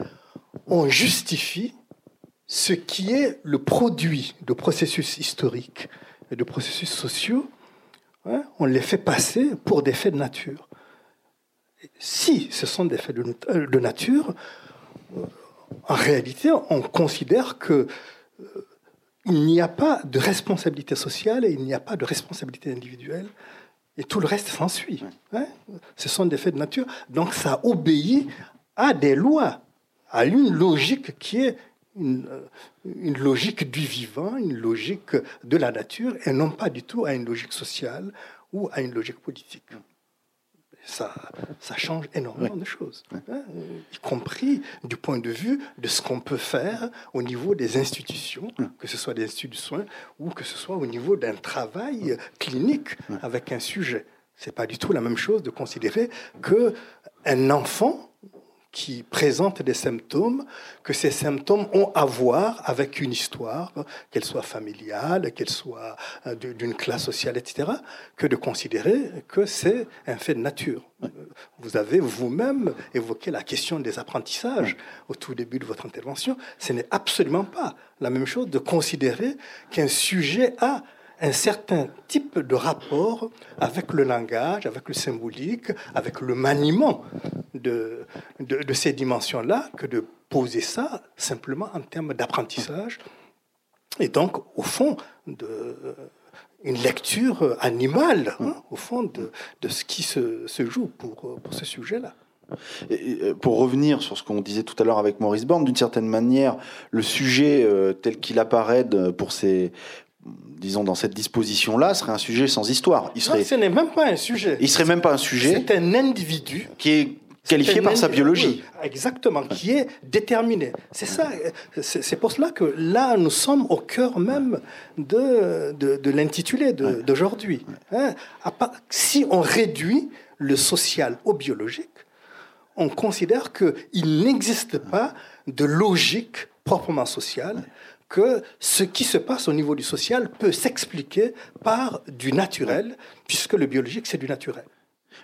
on justifie ce qui est le produit de processus historiques et de processus sociaux, hein, on les fait passer pour des faits de nature. Si ce sont des faits de, euh, nature, en réalité, on considère que euh, il n'y a pas de responsabilité sociale et il n'y a pas de responsabilité individuelle. Et tout le reste s'ensuit. Hein. Ce sont des faits de nature. Donc ça obéit à des lois, à une logique qui est euh, une, logique du vivant, une logique de la nature, et non pas du tout à une logique sociale ou à une logique politique. Ça, ça change énormément de choses, hein, y compris du point de vue de ce qu'on peut faire au niveau des institutions, que ce soit des instituts de soins ou que ce soit au niveau d'un travail clinique avec un sujet. C'est pas du tout la même chose de considérer que un enfant qui présentent des symptômes, que ces symptômes ont à voir avec une histoire, qu'elle soit familiale, qu'elle soit euh, d'une classe sociale, etc., que de considérer que c'est un fait de nature. Vous avez vous-même évoqué la question des apprentissages au tout début de votre intervention. Ce n'est absolument pas la même chose de considérer qu'un sujet a un certain type de rapport avec le langage, avec le symbolique, avec le maniement de, ces dimensions-là, que de poser ça simplement en termes d'apprentissage. Et donc, au fond, de, une lecture animale, hein, au fond, de, ce qui se, joue pour, ce sujet-là. Pour revenir sur ce qu'on disait tout à l'heure avec Maurice Borne, d'une certaine manière, le sujet euh, tel qu'il apparaît pour ces, disons, dans cette disposition-là, serait un sujet sans histoire. Il serait, ce n'est même pas un sujet. Il serait même pas un sujet. C'est un individu qui est qualifié par sa biologie. exactement, qui est déterminé. C'est ça. C'est pour cela que là, nous sommes au cœur même de, de, l'intitulé d'aujourd'hui. Hein, si on réduit le social au biologique, on considère qu'il n'existe pas de logique proprement sociale que ce qui se passe au niveau du social peut s'expliquer par du naturel, puisque le biologique, c'est du naturel.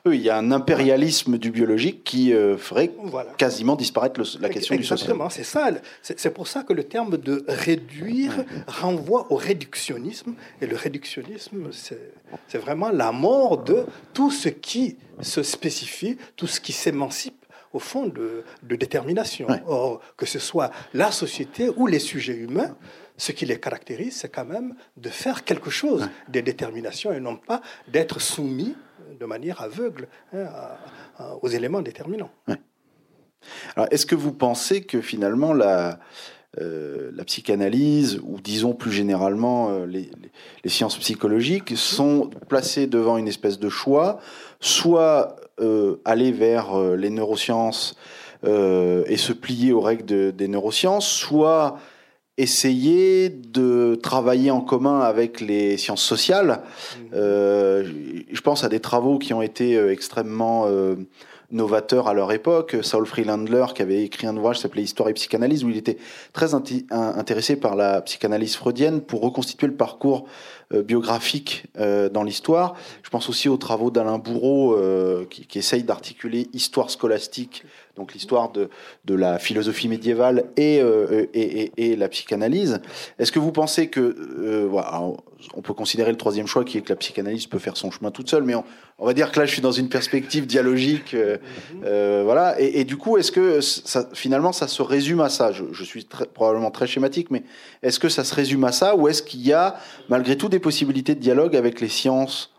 Oui, il y a un impérialisme du biologique qui euh, ferait quasiment disparaître la question du social. Exactement, c'est ça. C'est pour ça que le terme de réduire renvoie au réductionnisme. Et le réductionnisme, c'est vraiment la mort de tout ce qui se spécifie, tout ce qui s'émancipe au fond de, détermination. Or, que ce soit la société ou les sujets humains, ce qui les caractérise, c'est quand même de faire quelque chose des déterminations et non pas d'être soumis de manière aveugle hein, aux éléments déterminants. Alors, est-ce que vous pensez que finalement la, euh, la psychanalyse, ou disons plus généralement euh, les, sciences psychologiques, sont placées devant une espèce de choix, soit euh, aller vers les neurosciences et se plier aux règles des neurosciences, soit essayer de travailler en commun avec les sciences sociales. Mmh. je pense à des travaux qui ont été extrêmement novateurs à leur époque. Saul Freelandler, qui avait écrit un ouvrage qui s'appelait Histoire et psychanalyse, où il était très intéressé par la psychanalyse freudienne pour reconstituer le parcours euh, biographique euh, dans l'histoire. Je pense aussi aux travaux d'Alain Bourreau, euh, qui, qui, essaye d'articuler histoire scolastique, donc l'histoire de, de, la philosophie médiévale et, et, et, la psychanalyse. Est-ce que vous pensez que, voilà, on peut considérer le troisième choix qui est que la psychanalyse peut faire son chemin toute seule, mais on, va dire que là, je suis dans une perspective dialogique, voilà. Et, du coup, est-ce que ça, finalement, ça se résume à ça? Je, je, suis très, probablement très schématique, mais est-ce que ça se résume à ça, ou est-ce qu'il y a malgré tout des possibilités de dialogue avec les sciences?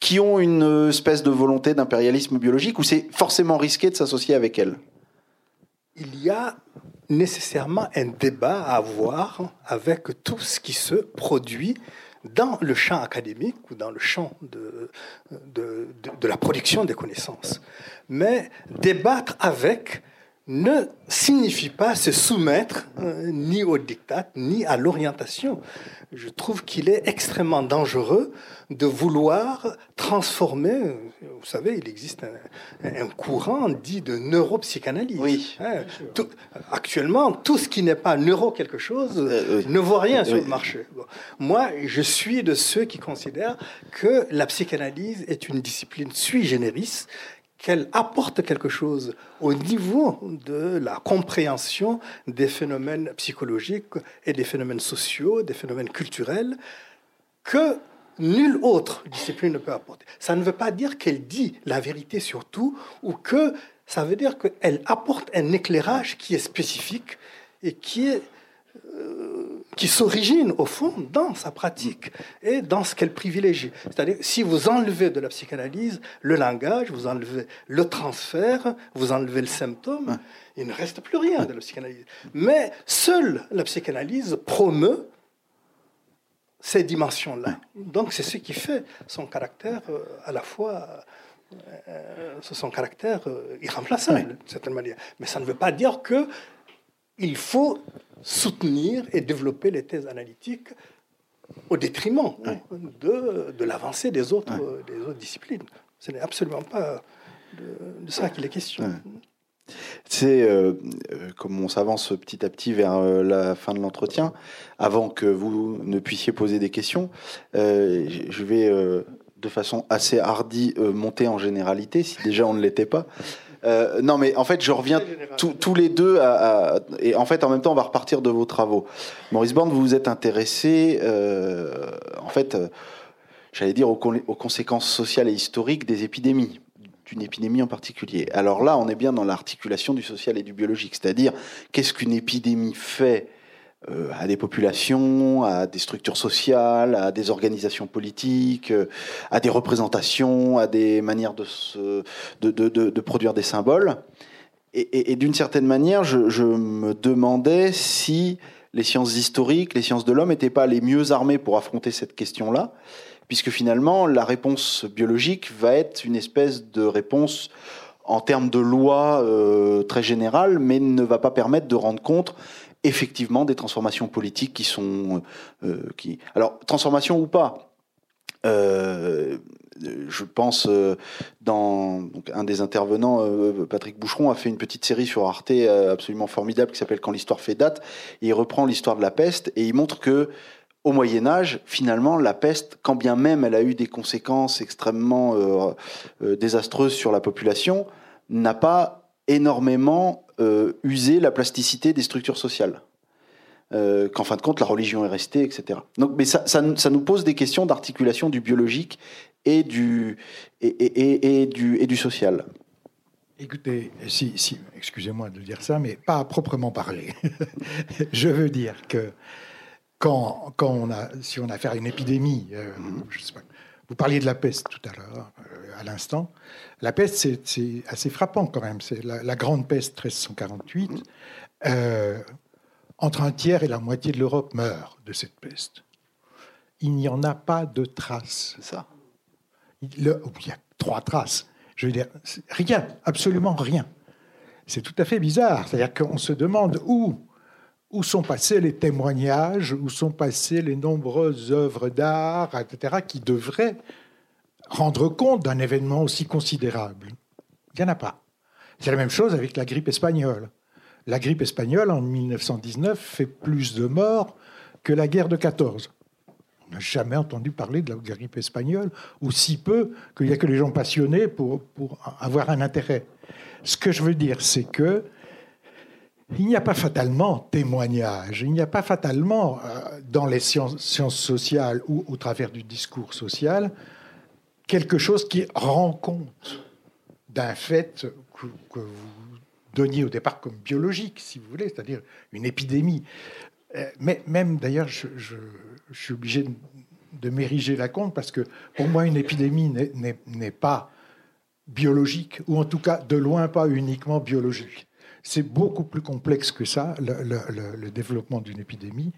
Qui ont une espèce de volonté d'impérialisme biologique ou c'est forcément risqué de s'associer avec elles Il y a nécessairement un débat à avoir avec tout ce qui se produit dans le champ académique ou dans le champ de, de, de la production des connaissances. Mais débattre avec ne signifie pas se soumettre euh, ni au diktat, ni à l'orientation. Je trouve qu'il est extrêmement dangereux de vouloir transformer. Vous savez, il existe un, courant dit de neuropsychanalyse. Oui. Hein, actuellement, tout ce qui n'est pas neuro quelque chose euh, ne vaut rien sur le marché. Moi, je suis de ceux qui considèrent que la psychanalyse est une discipline sui generis qu'elle apporte quelque chose au niveau de la compréhension des phénomènes psychologiques et des phénomènes sociaux, des phénomènes culturels, que nulle autre discipline ne peut apporter. Ça ne veut pas dire qu'elle dit la vérité sur tout, ou que ça veut dire qu'elle apporte un éclairage qui est spécifique et qui est euh, qui s'origine au fond dans sa pratique et dans ce qu'elle privilégie. C'est-à-dire, si vous enlevez de la psychanalyse le langage, vous enlevez le transfert, vous enlevez le symptôme, il ne reste plus rien de la psychanalyse. Mais seule la psychanalyse promeut ces dimensions-là. Donc c'est ce qui fait son caractère euh, à la fois euh, son caractère irremplaçable, d'une certaine manière. Mais ça ne veut pas dire que il faut soutenir et développer les thèses analytiques au détriment de, de l'avancée des autres, des autres disciplines. Ce n'est absolument pas de, ça qu'il est question. C'est euh, euh, comme on s'avance petit à petit vers euh, la fin de l'entretien, avant que vous ne puissiez poser des questions, je vais de façon assez hardie monter en généralité, si déjà on ne l'était pas. non, mais en fait, je reviens tous les deux à, et en fait, en même temps, on va repartir de vos travaux. Maurice Borne, vous vous êtes intéressé, en fait, j'allais dire aux, conséquences sociales et historiques des épidémies d'une épidémie en particulier. Alors là, on est bien dans l'articulation du social et du biologique, c'est-à-dire qu'est-ce qu'une épidémie fait euh, à des populations, à des structures sociales, à des organisations politiques, euh, à des représentations, à des manières de, produire des symboles. Et, et, d'une certaine manière, je, je, me demandais si les sciences historiques, les sciences de l'homme n'étaient pas les mieux armées pour affronter cette question-là, puisque finalement, la réponse biologique va être une espèce de réponse en termes de loi euh, très générale, mais ne va pas permettre de rendre compte effectivement des transformations politiques qui sont... Euh, qui... Alors, transformation ou pas euh, je pense dans un des intervenants, Patrick Boucheron, a fait une petite série sur Arte absolument formidable qui s'appelle Quand l'histoire fait date. Et il reprend l'histoire de la peste et il montre que au Moyen Âge, finalement, la peste, quand bien même elle a eu des conséquences extrêmement euh, euh, désastreuses sur la population, n'a pas énormément euh, usé la plasticité des structures sociales. qu'en fin de compte, la religion est restée, etc. Donc, mais ça, nous pose des questions d'articulation du biologique et du, et, du, et du social. Écoutez, si, si excusez-moi de dire ça, mais pas à proprement parler. Je veux dire que quand, quand on a, si on a affaire à une épidémie, euh, je sais pas, vous parliez de la peste tout à l'heure, euh, à l'instant. La peste, c'est assez frappant quand même. C'est la, grande peste 1348. Euh, entre un tiers et la moitié de l'Europe meurt de cette peste. Il n'y en a pas de traces. C'est ça. il y a trois traces. Je veux dire, rien, absolument rien. C'est tout à fait bizarre. C'est-à-dire qu'on se demande où où sont passés les témoignages, où sont passées les nombreuses œuvres d'art, etc., qui devraient rendre compte d'un événement aussi considérable? Il n'y en a pas. C'est la même chose avec la grippe espagnole. La grippe espagnole, en 1919, fait plus de morts que la guerre de 14. On n'a jamais entendu parler de la grippe espagnole, ou si peu qu'il n'y a que les gens passionnés pour, pour avoir un intérêt. Ce que je veux dire, c'est que il n'y a pas fatalement témoignage, il n'y a pas fatalement euh, dans les sciences, sociales ou au travers du discours social quelque chose qui rend compte d'un fait que, vous donniez au départ comme biologique, si vous voulez, c'est-à-dire une épidémie. Euh, mais même d'ailleurs, je, suis obligé de m'ériger la compte parce que pour moi, une épidémie n'est pas biologique, ou en tout cas de loin pas uniquement biologique. C'est beaucoup plus complexe que ça, le, développement d'une épidémie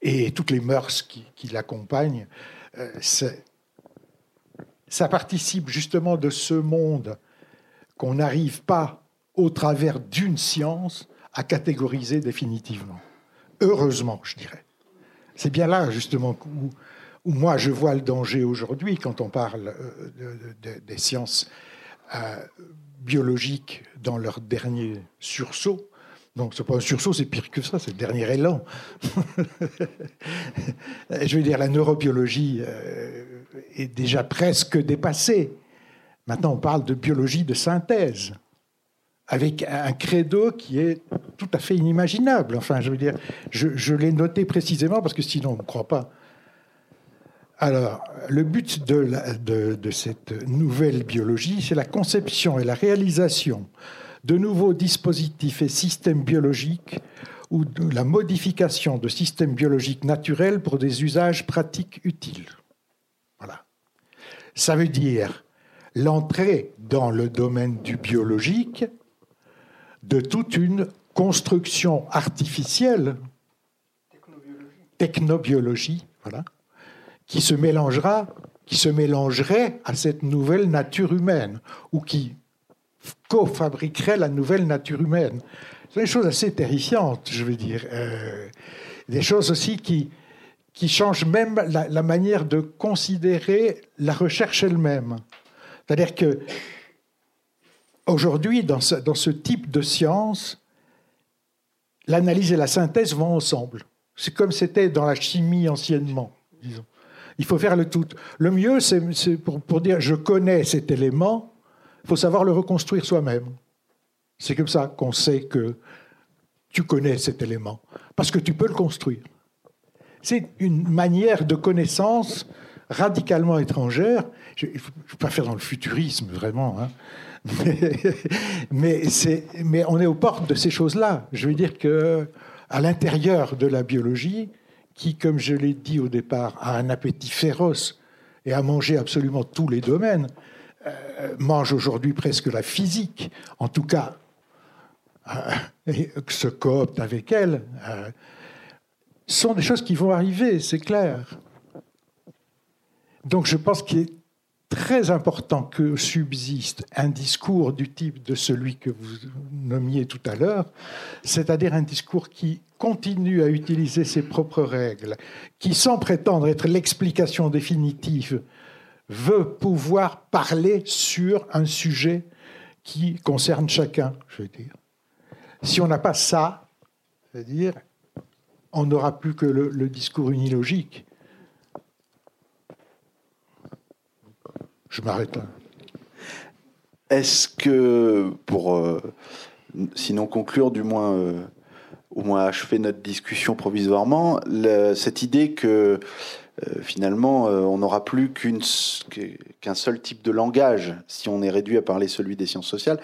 et toutes les mœurs qui, l'accompagnent. Euh, ça participe justement de ce monde qu'on n'arrive pas, au travers d'une science, à catégoriser définitivement. Heureusement, je dirais. C'est bien là, justement, où, moi je vois le danger aujourd'hui quand on parle euh, des sciences euh, biologiques dans leur dernier sursaut. Donc, c'est pas un sursaut, c'est pire que ça, c'est le dernier élan. Je veux dire, la neurobiologie euh, est déjà presque dépassée. Maintenant, on parle de biologie de synthèse, avec un credo qui est tout à fait inimaginable. Enfin, je veux dire, je, je l'ai noté précisément parce que sinon, on ne croit pas. Alors, le but de, cette nouvelle biologie, c'est la conception et la réalisation de nouveaux dispositifs et systèmes biologiques ou de la modification de systèmes biologiques naturels pour des usages pratiques utiles. Voilà. Ça veut dire l'entrée dans le domaine du biologique de toute une construction artificielle, technobiologie voilà, qui se mélangera, qui se mélangerait à cette nouvelle nature humaine, ou qui co-fabriquerait la nouvelle nature humaine. C'est des choses assez terrifiantes, je veux dire. Euh, des choses aussi qui, qui changent même la, manière de considérer la recherche elle-même. C'est-à-dire que aujourd'hui, dans ce, dans ce type de science, l'analyse et la synthèse vont ensemble. C'est comme c'était dans la chimie anciennement, disons. Il faut faire le tout. Le mieux, c'est pour, dire je connais cet élément, il faut savoir le reconstruire soi-même. C'est comme ça qu'on sait que tu connais cet élément, parce que tu peux le construire. C'est une manière de connaissance radicalement étrangère. Je ne veux pas faire dans le futurisme, vraiment. Hein. Mais, mais, on est aux portes de ces choses-là. Je veux dire que à l'intérieur de la biologie, qui, comme je l'ai dit au départ, a un appétit féroce et a mangé absolument tous les domaines, euh, mange aujourd'hui presque la physique, en tout cas, euh, et se coopte avec elle, euh, sont des choses qui vont arriver, c'est clair. Donc je pense qu'il est très important que subsiste un discours du type de celui que vous nommiez tout à l'heure, c'est-à-dire un discours qui continue à utiliser ses propres règles, qui, sans prétendre être l'explication définitive, veut pouvoir parler sur un sujet qui concerne chacun, je veux dire. Si on n'a pas ça, c'est-à-dire, on n'aura plus que le, discours unilogique. Je m'arrête là. Est-ce que, pour euh, sinon conclure, du moins, euh, au moins achever notre discussion provisoirement, cette idée que euh, finalement on n'aura plus qu'un seul type de langage si on est réduit à parler celui des sciences sociales,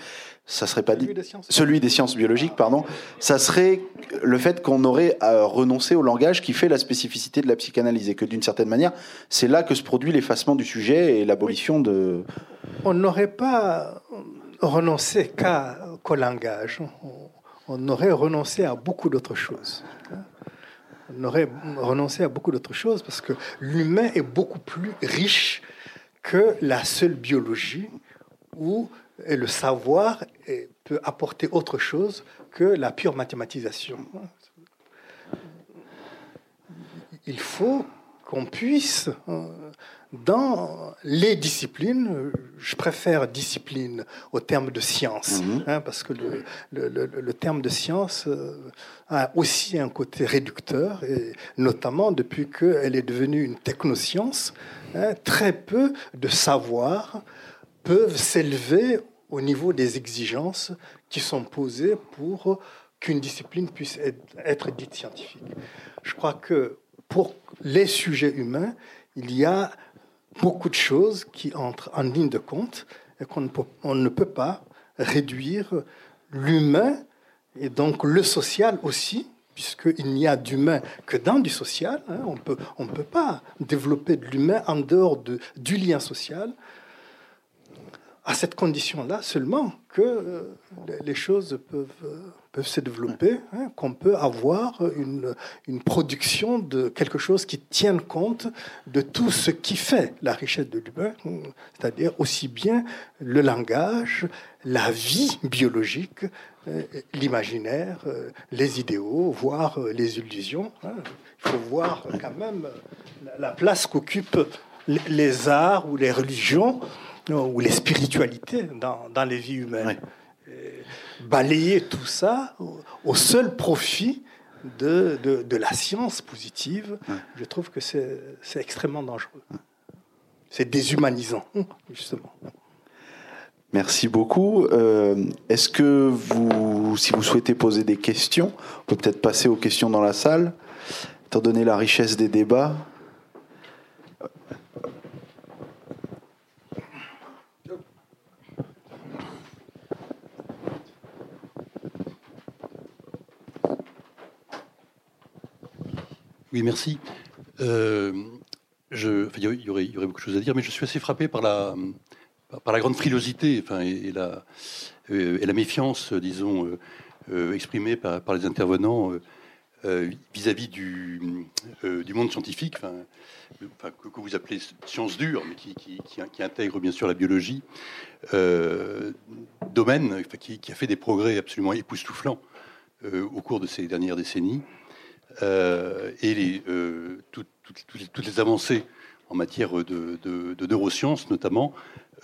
ça serait pas dit. Celui des sciences biologiques pardon. Ça serait le fait qu'on aurait à renoncer au langage qui fait la spécificité de la psychanalyse et que d'une certaine manière c'est là que se produit l'effacement du sujet et l'abolition de on n'aurait pas renoncé qu'au langage on aurait renoncé à beaucoup d'autres choses on aurait renoncé à beaucoup d'autres choses parce que l'humain est beaucoup plus riche que la seule biologie et le savoir peut apporter autre chose que la pure mathématisation. Il faut qu'on puisse, euh, dans les disciplines, je préfère discipline au terme de science, mhm. hein, parce que le, terme de science euh, a aussi un côté réducteur, et notamment depuis qu'elle est devenue une technoscience, hein, très peu de savoir peuvent s'élever au niveau des exigences qui sont posées pour qu'une discipline puisse être, dite scientifique. Je crois que pour les sujets humains, il y a beaucoup de choses qui entrent en ligne de compte et qu'on ne, peut pas réduire l'humain et donc le social aussi, puisqu'il n'y a d'humain que dans du social. Hein. on peut, ne on peut pas développer de l'humain en dehors de, du lien social à cette condition-là seulement que euh, les choses peuvent, euh, peuvent se développer, hein, qu'on peut avoir une, une, production de quelque chose qui tienne compte de tout ce qui fait la richesse de l'humain, c'est-à-dire aussi bien le langage, la vie biologique, euh, l'imaginaire, les idéaux, voire les illusions. Hein. Il faut voir quand même la place qu'occupent les arts ou les religions ou les spiritualités dans, dans les vies humaines. Balayer tout ça au, seul profit de, de, de, la science positive, je trouve que c'est extrêmement dangereux. C'est déshumanisant, justement. Merci beaucoup. Euh, est-ce que vous, si vous souhaitez poser des questions, on peut peut-être passer aux questions dans la salle, étant donné la richesse des débats. Oui, merci. Euh, je, il, y aurait, beaucoup de choses à dire, mais je suis assez frappé par la, par la grande frilosité et, la, euh, et la méfiance, disons, euh, exprimée par, les intervenants vis-à-vis du, monde scientifique, que, vous appelez science dure, mais qui, intègre bien sûr la biologie, domaine qui, a fait des progrès absolument époustouflants au cours de ces dernières décennies. Euh, et euh, toutes, les avancées en matière de, neurosciences notamment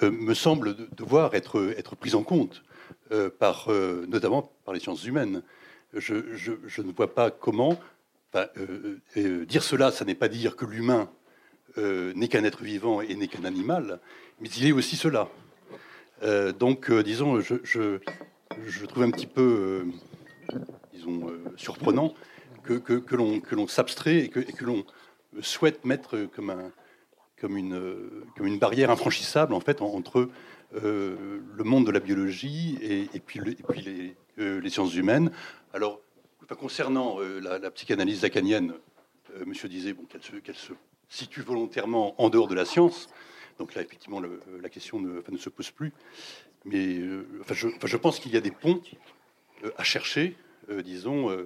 euh, me semblent devoir être, être prises en compte. par, notamment par les sciences humaines. Je, ne vois pas comment. dire cela, ça n'est pas dire que l'humain n'est qu'un être vivant et n'est qu'un animal, mais il est aussi cela. donc, disons, je, je, trouve un petit peu, disons, surprenant que, que, l'on s'abstrait et que, que l'on souhaite mettre comme, un, comme, une, comme une barrière infranchissable en fait entre euh, le monde de la biologie et, puis, et puis les, euh, les, sciences humaines. Alors, concernant euh, la, psychanalyse lacanienne, monsieur disait qu'elle se, qu'elle se, situe volontairement en dehors de la science. Donc là, effectivement, la question ne, ne, se pose plus. Mais je, je, pense qu'il y a des ponts à chercher, disons,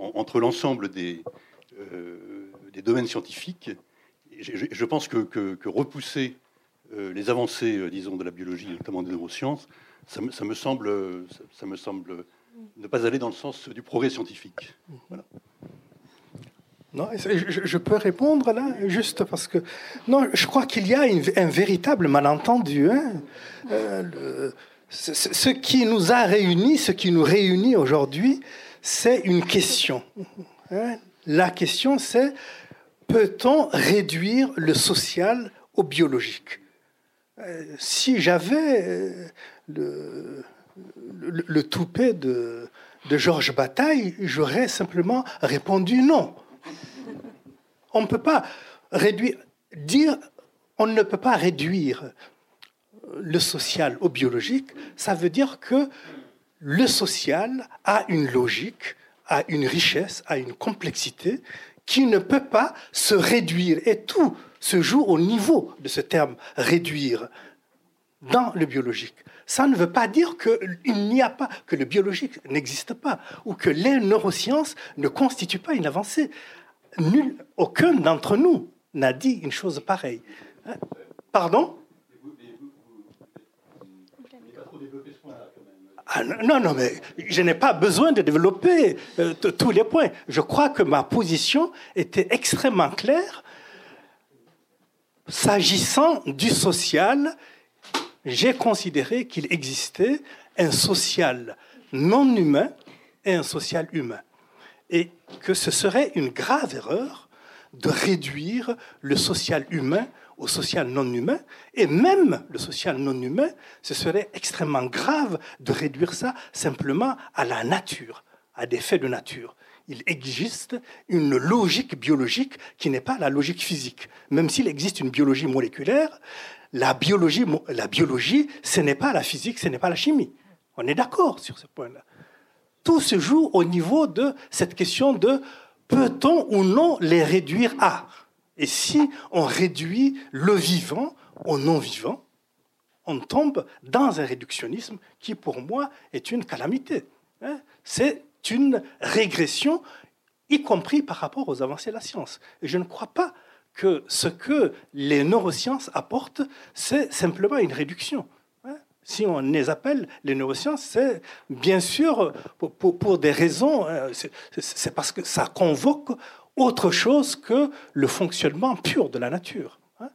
entre l'ensemble des, des domaines scientifiques. je, pense que, repousser euh, les avancées, euh, disons, de la biologie, notamment des neurosciences, ça, ça me semble, ça, me semble ne pas aller dans le sens du progrès scientifique. Non, je, peux répondre là, juste parce que non, je crois qu'il y a un véritable malentendu. Hein. Euh, ce, ce, qui nous a réunis, ce qui nous réunit aujourd'hui, c'est une question. Hein? La question, c'est peut-on réduire le social au biologique? Euh, Si j'avais euh, le, le, toupet de, de Georges Bataille, j'aurais simplement répondu non. On ne peut pas réduire, dire, on ne peut pas réduire le social au biologique, ça veut dire que le social a une logique, a une richesse, a une complexité qui ne peut pas se réduire. Et tout se joue au niveau de ce terme réduire dans le biologique. Ça ne veut pas dire qu'il n'y a pas, que le biologique n'existe pas, ou que les neurosciences ne constituent pas une avancée. Aucun d'entre nous n'a dit une chose pareille. Hein? Pardon? Ah, non, non, mais je n'ai pas besoin de développer euh, tous les points. Je crois que ma position était extrêmement claire. S'agissant du social, j'ai considéré qu'il existait un social non humain et un social humain. Et que ce serait une grave erreur de réduire le social humain au social non humain, et même le social non humain, ce serait extrêmement grave de réduire ça simplement à la nature, à des faits de nature. Il existe une logique biologique qui n'est pas la logique physique. Même s'il existe une biologie moléculaire, la biologie, la biologie ce n'est pas la physique, ce n'est pas la chimie. On est d'accord sur ce point-là. Tout se joue au niveau de cette question de peut-on ou non les réduire à? Et si on réduit le vivant au non-vivant, on tombe dans un réductionnisme qui, pour moi, est une calamité. Hein. C'est une régression, y compris par rapport aux avancées de la science. Et je ne crois pas que ce que les neurosciences apportent, c'est simplement une réduction. Hein. Si on les appelle les neurosciences, c'est bien sûr pour, pour des raisons, hein, c'est parce que ça convoque autre chose que le fonctionnement pur de la nature. Hein.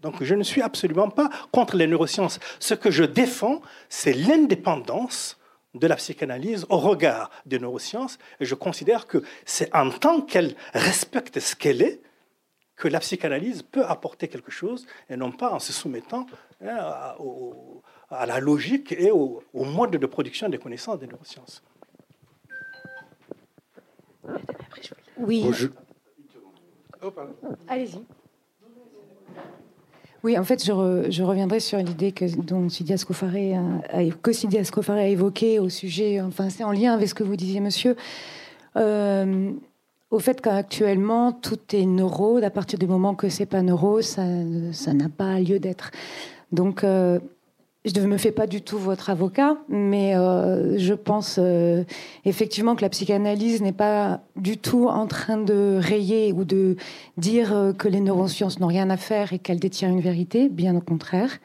Donc je ne suis absolument pas contre les neurosciences. Ce que je défends, c'est l'indépendance de la psychanalyse au regard des neurosciences. Et je considère que c'est en tant qu'elle respecte ce qu'elle est que la psychanalyse peut apporter quelque chose et non pas en se soumettant hein, à, la logique et au, au mode de production des connaissances des neurosciences. Oui. Oh, Allez-y. Oui, en fait, je, reviendrai sur l'idée que dont Sidi Ascofaré a, que Sidi Ascofaré a évoqué au sujet, enfin, c'est en lien avec ce que vous disiez, monsieur, euh, au fait qu'actuellement, tout est neuro. À partir du moment que c'est pas neuro, ça n'a pas lieu d'être. Donc, euh, je ne me fais pas du tout votre avocat, mais euh, je pense euh, effectivement que la psychanalyse n'est pas du tout en train de rayer ou de dire euh, que les neurosciences n'ont rien à faire et qu'elle détient une vérité, bien au contraire.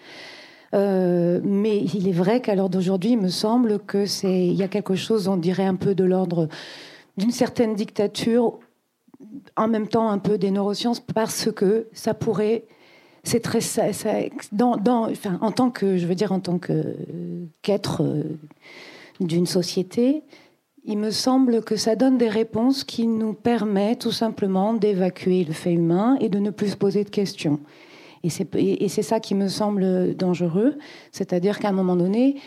mais il est vrai qu'à l'heure d'aujourd'hui, il me semble que c'est il y a quelque chose, on dirait un peu de l'ordre d'une certaine dictature, en même temps un peu des neurosciences, parce que ça pourrait c'est très en tant que je veux dire en tant que qu'être euh, d'une société il me semble que ça donne des réponses qui nous permettent tout simplement d'évacuer le fait humain et de ne plus se poser de questions. Et c'est et et c'est ça qui me semble dangereux. C'est-à-dire qu'à un moment donné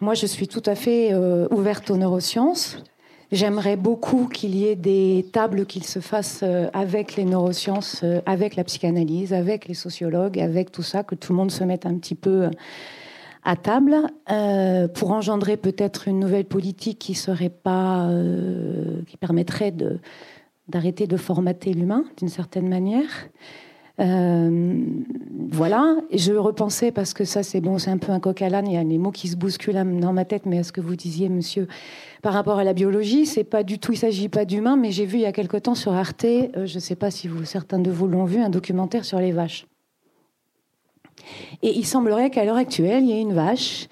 moi je suis tout à fait euh, ouverte aux neurosciences J'aimerais beaucoup qu'il y ait des tables qui se fassent euh, avec les neurosciences, euh, avec la psychanalyse, avec les sociologues, avec tout ça, que tout le monde se mette un petit peu euh, à table pour engendrer peut-être une nouvelle politique qui serait pas, qui permettrait de d'arrêter de formater l'humain d'une certaine manière. Voilà, je repensais parce que ça c'est bon, c'est un peu un coq à l'âne. Il y a les mots qui se bousculent dans ma tête, mais à ce que vous disiez, monsieur, par rapport à la biologie, c'est pas du tout, il s'agit pas d'humains, mais j'ai vu il y a quelque temps sur Arte, euh, je ne sais pas si certains de vous l'ont vu, un documentaire sur les vaches. Et il semblerait qu'à l'heure actuelle, il y ait une vache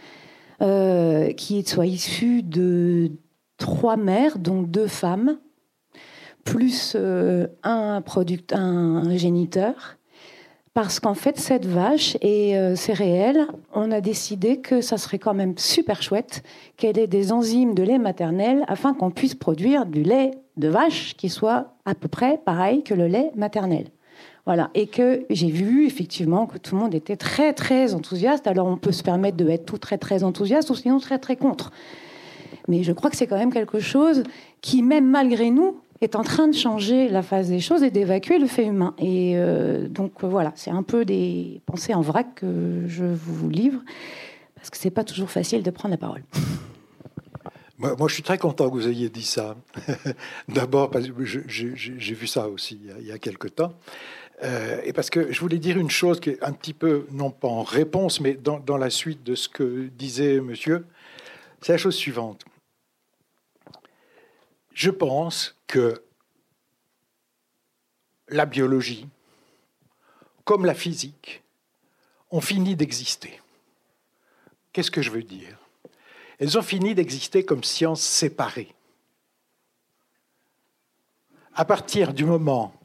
euh, qui soit issue de trois mères, donc deux femmes, plus euh, un, un géniteur. Parce qu'en fait, cette vache, et euh, c'est réel, on a décidé que ça serait quand même super chouette qu'elle ait des enzymes de lait maternel afin qu'on puisse produire du lait de vache qui soit à peu près pareil que le lait maternel. Voilà. Et que j'ai vu effectivement que tout le monde était très très enthousiaste. Alors on peut se permettre de être tout très très enthousiaste ou sinon très très contre. Mais je crois que c'est quand même quelque chose qui, même malgré nous, est en train de changer la phase des choses et d'évacuer le fait humain. Et euh, donc euh, voilà, c'est un peu des pensées en vrac que je vous livre, parce que c'est pas toujours facile de prendre la parole. Moi, je suis très content que vous ayez dit ça. D'abord, parce que j'ai vu ça aussi il y a, quelque temps. Euh, et parce que je voulais dire une chose qui est un petit peu, non pas en réponse, mais dans la suite de ce que disait monsieur. C'est la chose suivante. Je pense que la biologie, comme la physique, ont fini d'exister. Qu'est-ce que je veux dire? Elles ont fini d'exister comme sciences séparées. À partir du moment,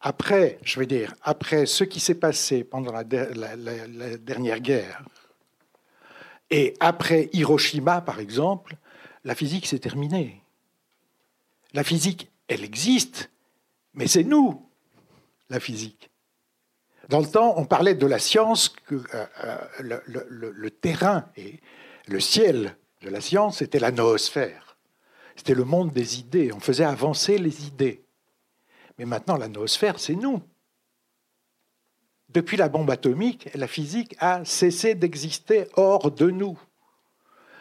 après, ce qui s'est passé pendant la dernière guerre, et après Hiroshima, par exemple, la physique s'est terminée. La physique, elle existe, mais c'est nous, la physique. Dans le temps, on parlait de la science, euh, euh, le terrain et le ciel de la science, c'était la noosphère. C'était le monde des idées. On faisait avancer les idées. Mais maintenant, la noosphère, c'est nous. Depuis la bombe atomique, la physique a cessé d'exister hors de nous.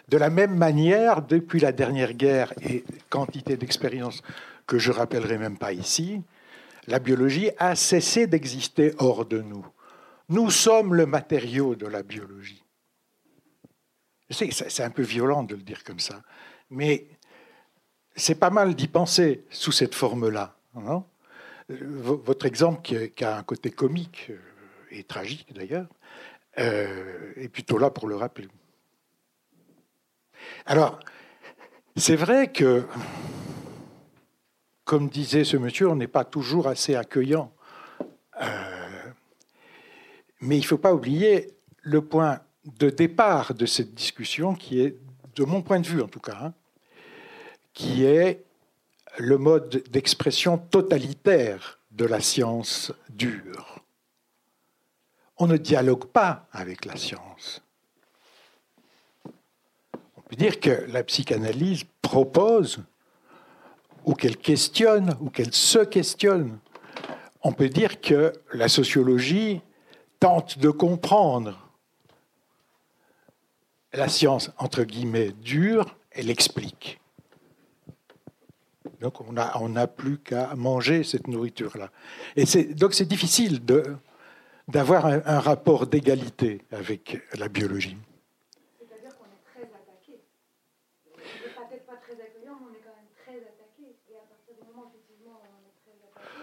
De la même manière, depuis la dernière guerre et quantité d'expériences que je rappellerai même pas ici, la biologie a cessé d'exister hors de nous. Nous sommes le matériau de la biologie. C'est un peu violent de le dire comme ça, mais c'est pas mal d'y penser sous cette forme-là. Euh, v- Votre exemple, qui, a un côté comique euh, et tragique d'ailleurs, euh, est plutôt là pour le rappeler. Alors, c'est vrai que, comme disait ce monsieur, on n'est pas toujours assez accueillant. Euh, mais il ne faut pas oublier le point de départ de cette discussion, qui est, de mon point de vue en tout cas, hein, qui est le mode d'expression totalitaire de la science dure. On ne dialogue pas avec la science. Dire que la psychanalyse propose, ou qu'elle questionne, ou qu'elle se questionne. On peut dire que la sociologie tente de comprendre la science, entre guillemets, dure, elle explique. Donc on n'a on n'a plus qu'à manger cette nourriture-là. Et donc c'est difficile d'avoir un rapport d'égalité avec la biologie. C'est-à-dire qu'on est très attaqué. On n'est peut-être pas très accueillant, mais on est quand même très attaqué. Et à partir du moment où effectivement on est très attaqué, Ouais. on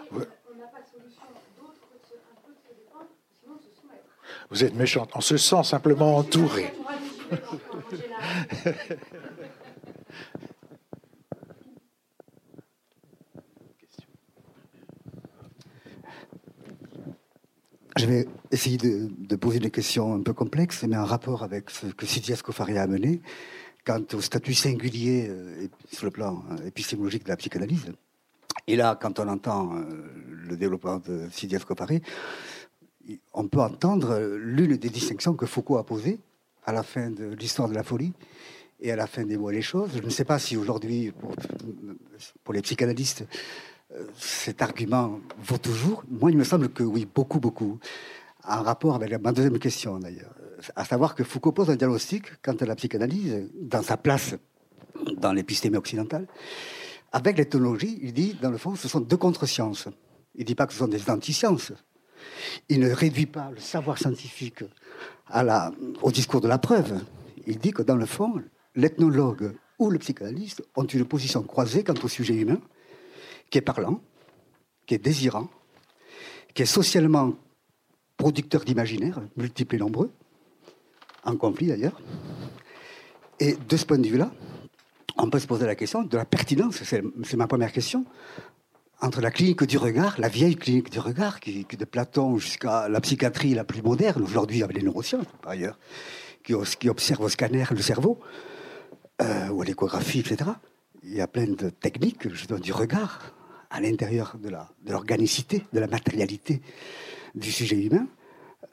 n'a pas de solution d'autre que de se- un peu de se défendre, sinon de se soumettre. Vous êtes méchante. On se sent simplement entouré. Je vais essayer de, poser des questions un peu complexes, mais en rapport avec ce que Sidi Escofari a amené quant au statut singulier euh, sur le plan euh, épistémologique de la psychanalyse. Et là, quand on entend euh, le développement de Sidi Escofari, on peut entendre l'une des distinctions que Foucault a posées à la fin de l'histoire de la folie et à la fin des mots et les choses. Je ne sais pas si aujourd'hui, pour, les psychanalystes, euh, cet argument vaut toujours. Moi, il me semble que oui, beaucoup, beaucoup. En rapport avec ma deuxième question, d'ailleurs. À savoir que Foucault pose un diagnostic quant à la psychanalyse, dans sa place dans l'épistémie occidentale. Avec l'éthologie, il dit, dans le fond, ce sont deux contre-sciences. Il ne dit pas que ce sont des anti-sciences. Il ne réduit pas le savoir scientifique au discours de la preuve. Il dit que, dans le fond, l'ethnologue ou le psychanalyste ont une position croisée quant au sujet humain, qui est parlant, qui est désirant, qui est socialement producteur d'imaginaire, multiples et nombreux, en conflit d'ailleurs. Et de ce point de vue-là, on peut se poser la question de la pertinence, c'est ma première question, entre la clinique du regard, la vieille clinique du regard, qui, de Platon jusqu'à la psychiatrie la plus moderne, aujourd'hui avec les neurosciences par ailleurs, qui, qui observe au scanner le cerveau, euh, ou à l'échographie, etc. Il y a plein de techniques, donne du regard, à l'intérieur de l'organicité, de, la matérialité du sujet humain.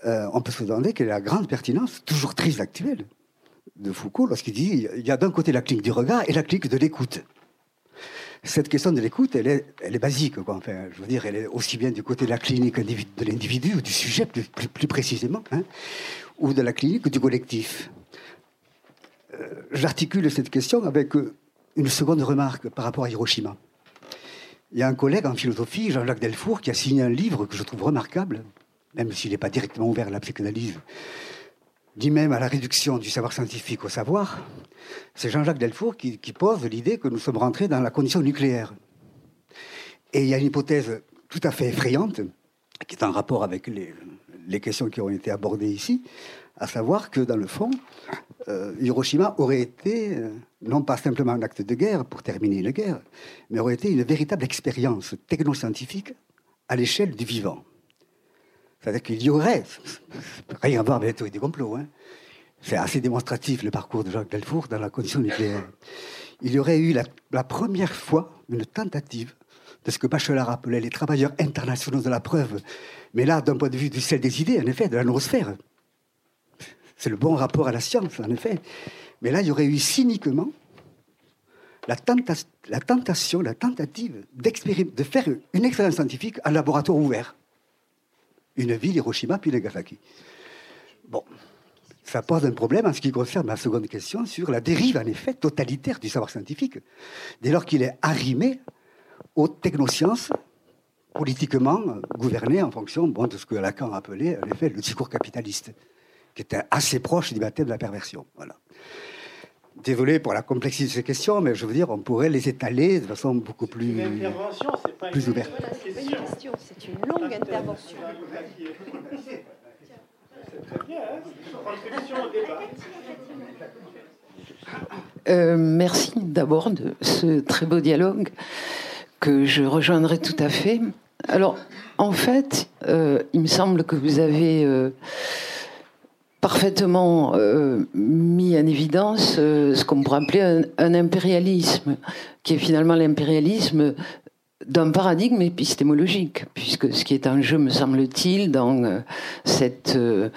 Euh, on peut se demander quelle est la grande pertinence, toujours très actuelle, de Foucault lorsqu'il dit il y a d'un côté la clinique du regard et la clinique de l'écoute cette question de l'écoute, elle est, elle est basique. Enfin, je veux dire, elle est aussi bien du côté de la clinique de l'individu, ou du sujet plus, plus, précisément, hein, ou de la clinique du collectif. Euh, j'articule cette question avec euh, une seconde remarque par rapport à Hiroshima. Il y a un collègue en philosophie, Jean-Jacques Delfour, qui a signé un livre que je trouve remarquable, même s'il n'est pas directement ouvert à la psychanalyse, dit même à la réduction du savoir scientifique au savoir, c'est Jean-Jacques Delfour qui, pose l'idée que nous sommes rentrés dans la condition nucléaire. Et il y a une hypothèse tout à fait effrayante, qui est en rapport avec les, questions qui ont été abordées ici, à savoir que dans le fond, euh, Hiroshima aurait été euh, non pas simplement un acte de guerre pour terminer une guerre, mais aurait été une véritable expérience technoscientifique à l'échelle du vivant. C'est-à-dire qu'il y aurait, rien à voir avec la théorie des complots, hein, c'est assez démonstratif le parcours de Jacques Delfour dans la condition nucléaire. Il y aurait eu la, première fois une tentative de ce que Bachelard appelait les travailleurs internationaux de la preuve, mais là, d'un point de vue du ciel des idées, en effet, de la noosphère. C'est le bon rapport à la science, en effet. Mais là, il y aurait eu cyniquement la, la tentation, la tentative de faire une expérience scientifique en laboratoire ouvert. Une ville, Hiroshima, puis Nagasaki. Bon, ça pose un problème en ce qui concerne ma seconde question sur la dérive, en effet, totalitaire du savoir scientifique, dès lors qu'il est arrimé aux technosciences politiquement gouvernées en fonction de ce que Lacan appelait, en effet, le discours capitaliste, qui était assez proche du baptême de la perversion. Voilà. Désolé pour la complexité de ces questions, mais je veux dire, on pourrait les étaler de façon beaucoup plus, plus ouverte. c'est une question, c'est une longue intervention. Euh, merci d'abord de ce très beau dialogue que je rejoindrai tout à fait. Alors, en fait, euh, il me semble que vous avez euh, parfaitement mis en évidence ce qu'on pourrait appeler un, un, impérialisme, qui est finalement l'impérialisme d'un paradigme épistémologique, puisque ce qui est en jeu, me semble-t-il, dans euh, cette euh,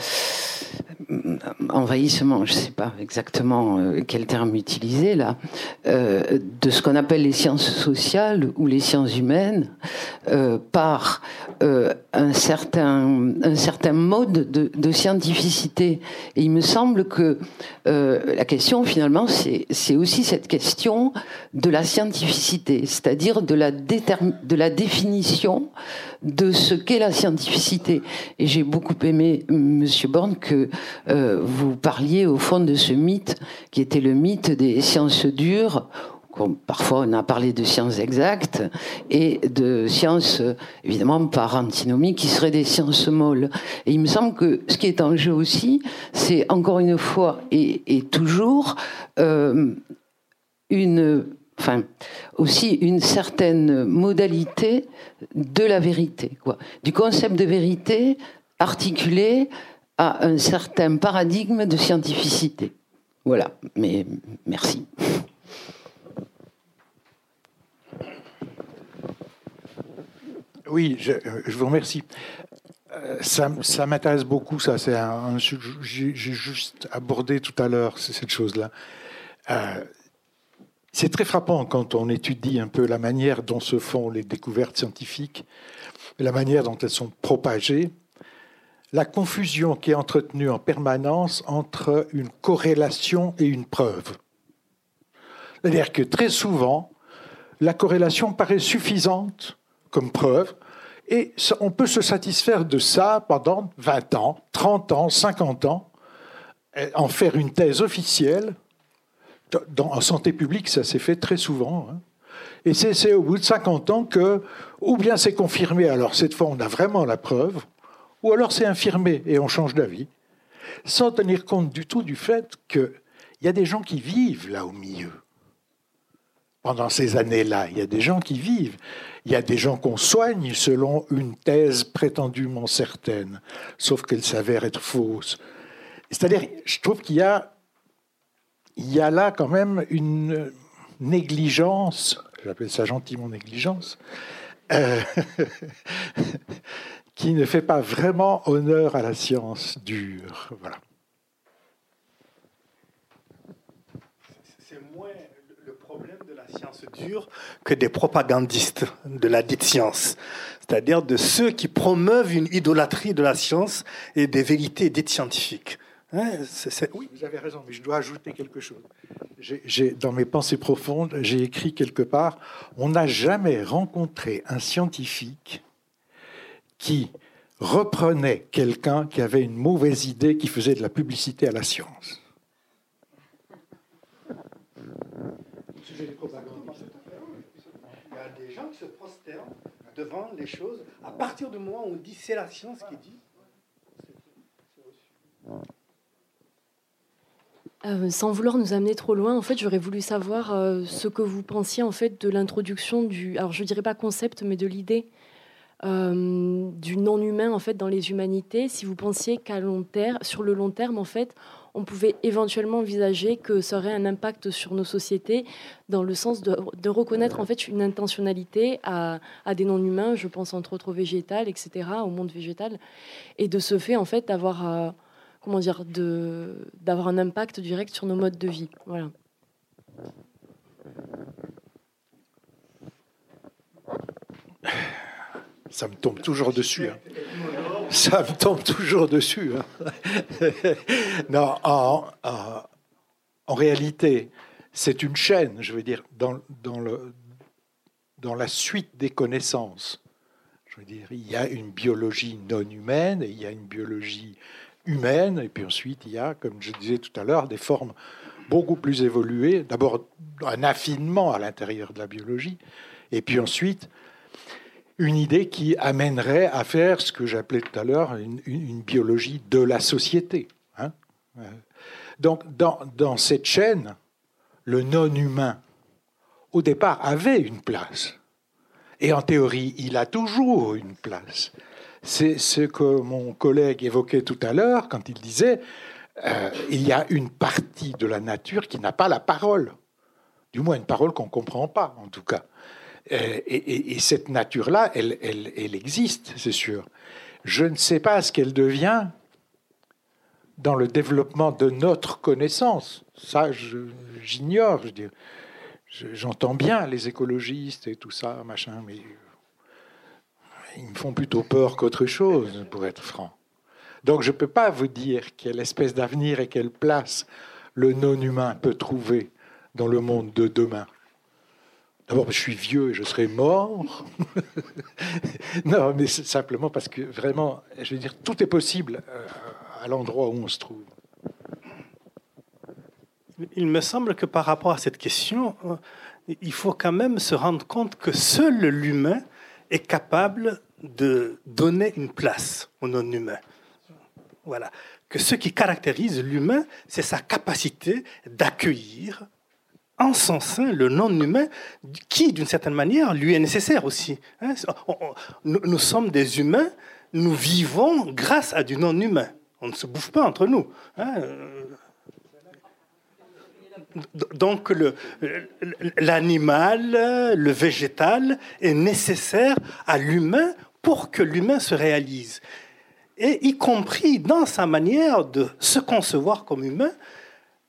envahissement, je ne sais pas exactement euh, quel terme utiliser là, de ce qu'on appelle les sciences sociales ou les sciences humaines par un, certain, un certain mode de, de, scientificité. Et il me semble que la question finalement, c'est aussi cette question de la scientificité, c'est-à-dire de la de la définition de ce qu'est la scientificité. Et j'ai beaucoup aimé, Monsieur Borne, que euh, vous parliez au fond de ce mythe qui était le mythe des sciences dures. Parfois, on a parlé de sciences exactes et de sciences, évidemment, par antinomie, qui seraient des sciences molles. Et il me semble que ce qui est en jeu aussi, c'est encore une fois et, toujours euh, une enfin aussi une certaine modalité de la vérité, quoi. du concept de vérité articulé à un certain paradigme de scientificité. Voilà, mais merci. Oui, je, vous remercie. Euh, ça, m'intéresse beaucoup, ça. C'est un, j'ai juste abordé tout à l'heure cette chose-là. Euh, c'est très frappant quand on étudie un peu la manière dont se font les découvertes scientifiques, la manière dont elles sont propagées, la confusion qui est entretenue en permanence entre une corrélation et une preuve. C'est-à-dire que très souvent, la corrélation paraît suffisante comme preuve, et on peut se satisfaire de ça pendant 20 ans, 30 ans, 50 ans, en faire une thèse officielle. en santé publique, ça s'est fait très souvent. Hein. Et c'est au bout de 50 ans que, ou bien c'est confirmé, alors cette fois on a vraiment la preuve, ou alors c'est infirmé et on change d'avis, sans tenir compte du tout du fait qu'il y a des gens qui vivent là au milieu. Pendant ces années-là, il y a des gens qui vivent. Il y a des gens qu'on soigne selon une thèse prétendument certaine, sauf qu'elle s'avère être fausse. C'est-à-dire, je trouve qu'il y a, il y a là quand même une négligence, j'appelle ça gentiment négligence, euh, qui ne fait pas vraiment honneur à la science dure. Voilà. C'est moins le problème de la science dure que des propagandistes de la dite science, c'est-à-dire de ceux qui promeuvent une idolâtrie de la science et des vérités dites scientifiques. Hein, oui, vous avez raison, mais je dois ajouter quelque chose. J'ai, dans mes pensées profondes, j'ai écrit quelque part, on n'a jamais rencontré un scientifique qui reprenait quelqu'un qui avait une mauvaise idée, qui faisait de la publicité à la science. Il y a des gens qui se prosternent devant les choses à partir du moment où on dit c'est la science qui dit. Euh, sans vouloir nous amener trop loin, en fait, j'aurais voulu savoir euh, ce que vous pensiez en fait de l'introduction du, alors je dirais pas concept, mais de l'idée euh, du non-humain en fait dans les humanités. Si vous pensiez qu'à long terme, sur le long terme, en fait, on pouvait éventuellement envisager que ça aurait un impact sur nos sociétés dans le sens de, reconnaître en fait une intentionnalité à, des non-humains, je pense entre autres au végétal, etc., au monde végétal, et de ce fait en fait d'avoir euh, comment dire d'avoir un impact direct sur nos modes de vie. Voilà. Ça me tombe toujours dessus. Hein. Ça me tombe toujours dessus. Hein. non, en, réalité, c'est une chaîne, je veux dire, dans, dans la suite des connaissances. Je veux dire, il y a une biologie non humaine et il y a une biologie humaine, et puis ensuite il y a, comme je disais tout à l'heure, des formes beaucoup plus évoluées. D'abord, un affinement à l'intérieur de la biologie, et puis ensuite une idée qui amènerait à faire ce que j'appelais tout à l'heure une, biologie de la société. Hein. Donc dans, dans, cette chaîne, le non-humain, au départ, avait une place. Et en théorie, il a toujours une place. C'est ce que mon collègue évoquait tout à l'heure quand il disait euh, il y a une partie de la nature qui n'a pas la parole. Du moins une parole qu'on ne comprend pas, en tout cas. Euh, et, cette nature-là, elle, elle, existe, c'est sûr. Je ne sais pas ce qu'elle devient dans le développement de notre connaissance. Ça, j'ignore. J'entends bien les écologistes et tout ça, machin, mais ils me font plutôt peur qu'autre chose, pour être franc. Donc je ne peux pas vous dire quelle espèce d'avenir et quelle place le non-humain peut trouver dans le monde de demain. D'abord, je suis vieux et je serai mort. non, mais simplement parce que vraiment, je veux dire, tout est possible euh, à l'endroit où on se trouve. Il me semble que par rapport à cette question, euh, il faut quand même se rendre compte que seul l'humain est capable de donner une place au non-humain. Voilà. Que ce qui caractérise l'humain, c'est sa capacité d'accueillir en son sein le non-humain qui, d'une certaine manière, lui est nécessaire aussi. Hein. Nous sommes des humains, nous vivons grâce à du non-humain. On ne se bouffe pas entre nous. Hein. Donc l'animal, le végétal est nécessaire à l'humain pour que l'humain se réalise. Et y compris dans sa manière de se concevoir comme humain,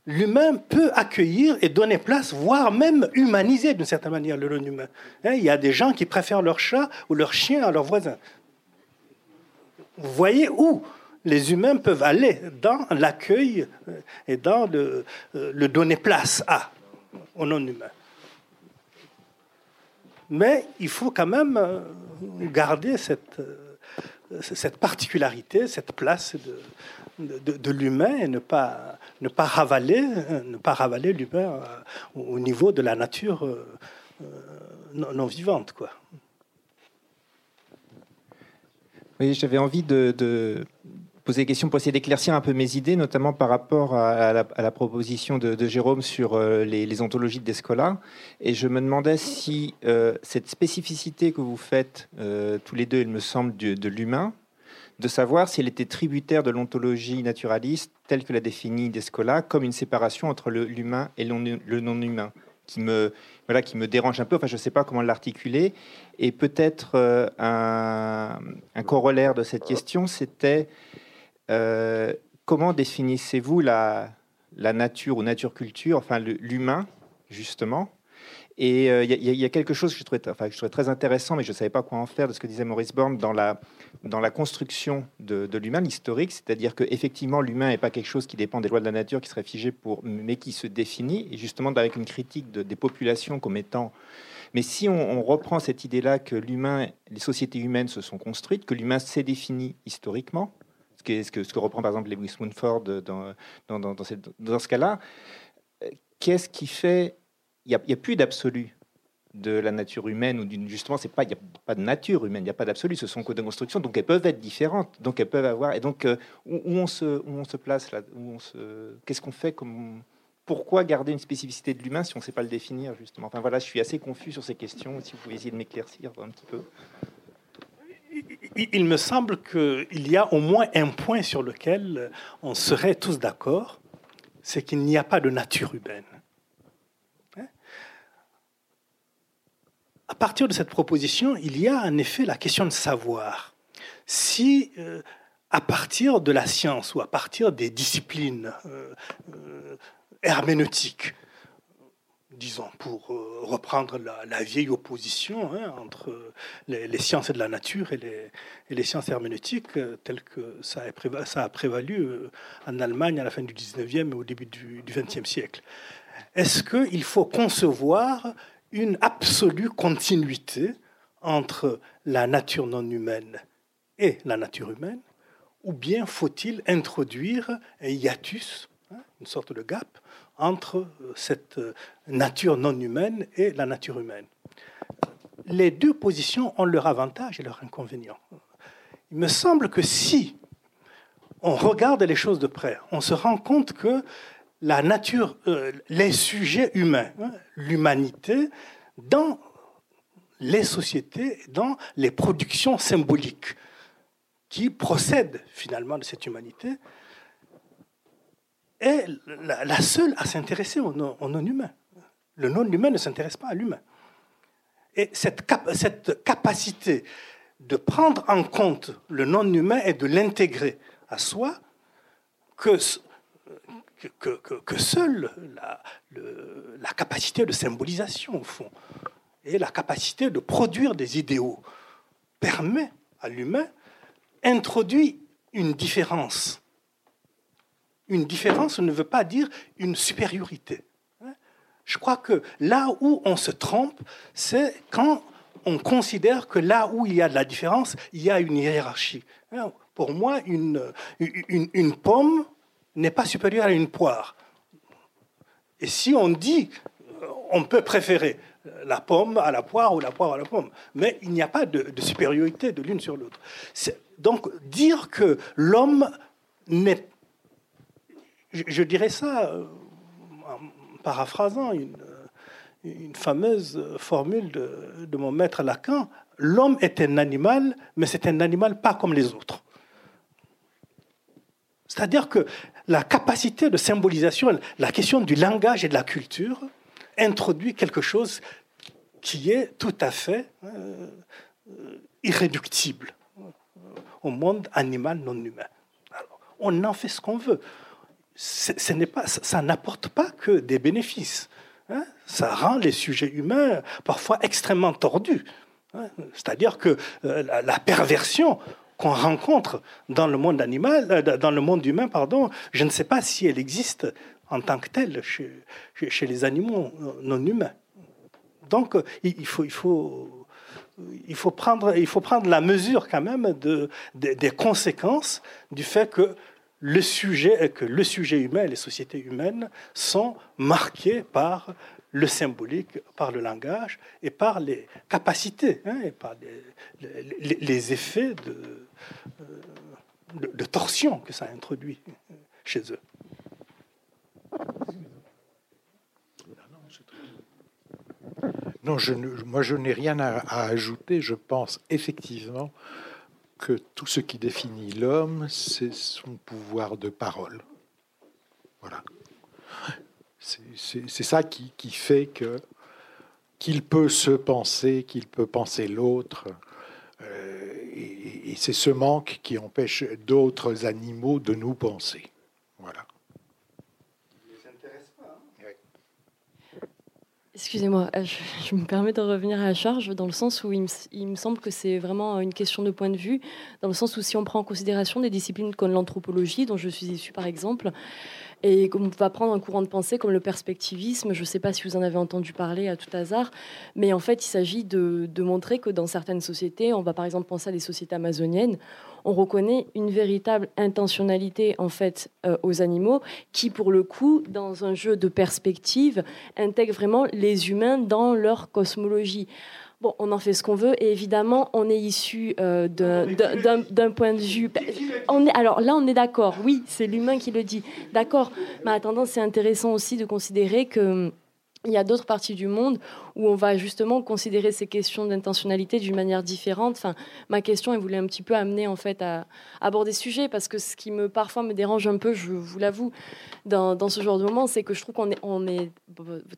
l'humain peut accueillir et donner place, voire même humaniser d'une certaine manière le non-humain. Hein, il y a des gens qui préfèrent leur chat ou leur chien à leur voisin. Vous voyez où les humains peuvent aller dans l'accueil euh, et dans le, euh, le, donner place à, au non-humain. Mais il faut quand même euh, garder cette, particularité, cette place de, l'humain et ne pas, ne pas ravaler, ne pas ravaler l'humain au niveau de la nature non, non vivante. Quoi. Oui, j'avais envie de, poser des questions pour essayer d'éclaircir un peu mes idées, notamment par rapport à, la, proposition de, Jérôme sur euh, les, ontologies de Descola. Et je me demandais si euh, cette spécificité que vous faites euh, tous les deux, il me semble, de, l'humain, de savoir si elle était tributaire de l'ontologie naturaliste telle que l'a définie Descola, comme une séparation entre l'humain et le non-humain, qui me, voilà, qui me dérange un peu. Enfin, je ne sais pas comment l'articuler. Et peut-être un, un, corollaire de cette question, c'était euh, comment définissez-vous la, la, nature ou nature-culture, enfin l'humain, justement Et il euh, y, a quelque chose que je, trouvais, très intéressant, mais je ne savais pas quoi en faire de ce que disait Maurice Borne dans la, construction de, l'humain, l'historique, c'est-à-dire qu'effectivement, l'humain n'est pas quelque chose qui dépend des lois de la nature, qui serait figé pour, mais qui se définit, et justement avec une critique de, des populations comme étant mais si on, reprend cette idée-là que l'humain, les sociétés humaines se sont construites, que l'humain s'est défini historiquement, ce que, reprend par exemple Lewis Mumford dans, dans, ce cas-là. Qu'est-ce qui fait Il n'y a, a, plus d'absolu de la nature humaine ou justement c'est pas il n'y a pas de nature humaine il n'y a pas d'absolu ce sont que des constructions donc elles peuvent être différentes donc elles peuvent avoir et donc euh, où, on se où on se place là où on se qu'est-ce qu'on fait comme pourquoi garder une spécificité de l'humain si on ne sait pas le définir justement? Enfin voilà je suis assez confus sur ces questions si vous pouvez essayer de m'éclaircir un petit peu il me semble qu'il y a au moins un point sur lequel on serait tous d'accord, c'est qu'il n'y a pas de nature humaine. Hein? À partir de cette proposition, il y a en effet la question de savoir. Si, euh, à partir de la science ou à partir des disciplines euh, euh, herméneutiques, disons, pour reprendre la, vieille opposition hein, entre les, sciences de la nature et les, sciences herméneutiques, telles que ça a, prévalu, en Allemagne à la fin du 19e et au début du, du 20e siècle. Est-ce qu'il faut concevoir une absolue continuité entre la nature non humaine et la nature humaine, ou bien faut-il introduire un hiatus, hein, une sorte de gap, entre euh, cette euh, nature non humaine et la nature humaine? Les deux positions ont leur avantage et leur inconvénient. Il me semble que si on regarde les choses de près, on se rend compte que la nature, euh, les sujets humains, hein, l'humanité, dans les sociétés, dans les productions symboliques qui procèdent finalement de cette humanité, est la, seule à s'intéresser au, non-humain. Le non-humain ne s'intéresse pas à l'humain. Et cette, cette capacité de prendre en compte le non-humain et de l'intégrer à soi, que, que, seule la, capacité de symbolisation, au fond, et la capacité de produire des idéaux permet à l'humain, introduit une différence une différence ne veut pas dire une supériorité. Je crois que là où on se trompe, c'est quand on considère que là où il y a de la différence, il y a une hiérarchie. Pour moi, une, une, pomme n'est pas supérieure à une poire. Et si on dit, on peut préférer la pomme à la poire ou la poire à la pomme, mais il n'y a pas de, supériorité de l'une sur l'autre. Donc dire que l'homme n'est je, dirais ça euh, en paraphrasant une, une fameuse formule de mon maître Lacan l'homme est un animal, mais c'est un animal pas comme les autres. C'est-à-dire que la capacité de symbolisation, la question du langage et de la culture introduit quelque chose qui est tout à fait euh, irréductible au monde animal non humain. on en fait ce qu'on veut. Ça n'apporte pas que des bénéfices. Hein. ça rend les sujets humains parfois extrêmement tordus. Hein. C'est-à-dire que euh, la perversion qu'on rencontre dans le monde animal, euh, dans le monde humain, pardon, je ne sais pas si elle existe en tant que telle chez, les animaux non humains. Donc, il faut prendre la mesure quand même de, des conséquences du fait que le sujet, que le sujet humain les sociétés humaines sont marquées par le symbolique, par le langage et par les capacités, hein, et par les, effets de, de, torsion que ça introduit chez eux. Non, je moi je n'ai rien à, ajouter. Je pense effectivement que tout ce qui définit l'homme, c'est son pouvoir de parole. Voilà. C'est ça qui, fait que qu'il peut se penser, qu'il peut penser l'autre. Euh, et, c'est ce manque qui empêche d'autres animaux de nous penser. Voilà. Excusez-moi, euh, je, me permets de revenir à la charge dans le sens où il me, semble que c'est vraiment une question de point de vue, dans le sens où si on prend en considération des disciplines comme l'anthropologie, dont je suis issue par exemple, et on va prendre un courant de pensée comme le perspectivisme, je ne sais pas si vous en avez entendu parler à tout hasard, mais en fait il s'agit de, montrer que dans certaines sociétés, on va par exemple penser à des sociétés amazoniennes, on reconnaît une véritable intentionnalité en fait euh, aux animaux qui pour le coup dans un jeu de perspective intègre vraiment les humains dans leur cosmologie. Bon, on en fait ce qu'on veut, et évidemment, on est issu euh, d'un point de vue. On est, alors là, on est d'accord, oui, c'est l'humain qui le dit, d'accord. Mais attendant, c'est intéressant aussi de considérer que il y a d'autres parties du monde où on va justement considérer ces questions d'intentionnalité d'une manière différente. Enfin, ma question, elle voulait un petit peu amener en fait à aborder ce sujet parce que ce qui me parfois me dérange un peu, je vous l'avoue, dans, ce genre de moment, c'est que je trouve qu'on est,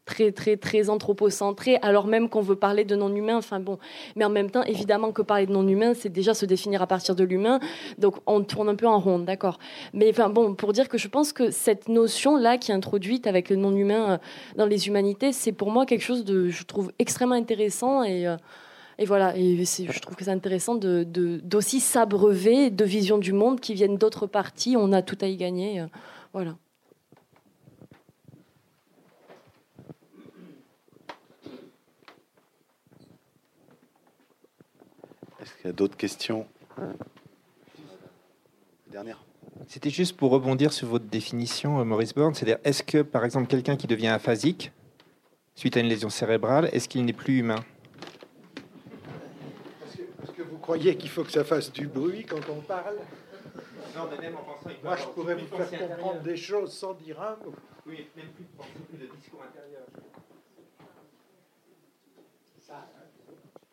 très très très anthropocentré, alors même qu'on veut parler de non humain. Enfin bon, mais en même temps, évidemment que parler de non humain, c'est déjà se définir à partir de l'humain. Donc on tourne un peu en rond, d'accord. Mais enfin bon, pour dire que je pense que cette notion là qui est introduite avec le non humain euh, dans les humanités c'est pour moi quelque chose de, je trouve, extrêmement intéressant et, euh, et voilà, et je trouve que c'est intéressant de, d'aussi s'abreuver de visions du monde qui viennent d'autres parties. On a tout à y gagner. Euh, voilà. Est-ce qu'il y a d'autres questions? Dernière. C'était juste pour rebondir sur votre définition, euh, Maurice Borne. C'est-à-dire, est-ce que, par exemple, quelqu'un qui devient aphasique, suite à une lésion cérébrale, est-ce qu'il n'est plus humain? Parce que, vous croyez qu'il faut que ça fasse du bruit quand on parle? Non, mais même en pensant, Moi, je pourrais vous faire comprendre des choses sans dire un mot. Oui, même plus de pensée, plus de discours intérieur.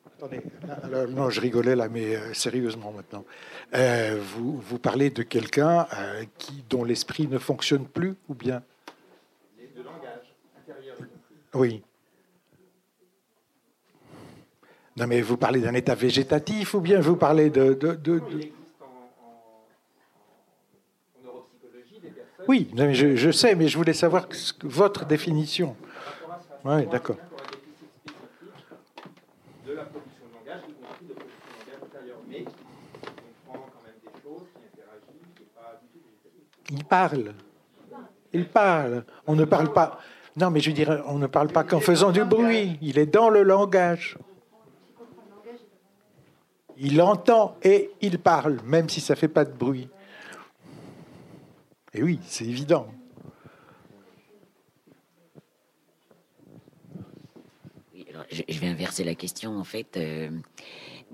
Attendez, alors, non, je rigolais là, mais euh, sérieusement maintenant. Euh, vous, vous parlez de quelqu'un euh, qui, dont l'esprit ne fonctionne plus, ou bien? Oui. Non, mais vous parlez d'un état végétatif ou bien vous parlez de. de, de, Oui, mais je, je, sais, mais je voulais savoir votre définition. Oui, d'accord. Il parle. Il parle. On ne parle pas. Non, mais je dirais, on ne parle pas qu'en faisant du bruit. Il est dans le langage. Il entend et il parle, même si ça ne fait pas de bruit. Et oui, c'est évident. je, vais inverser la question. En fait, euh,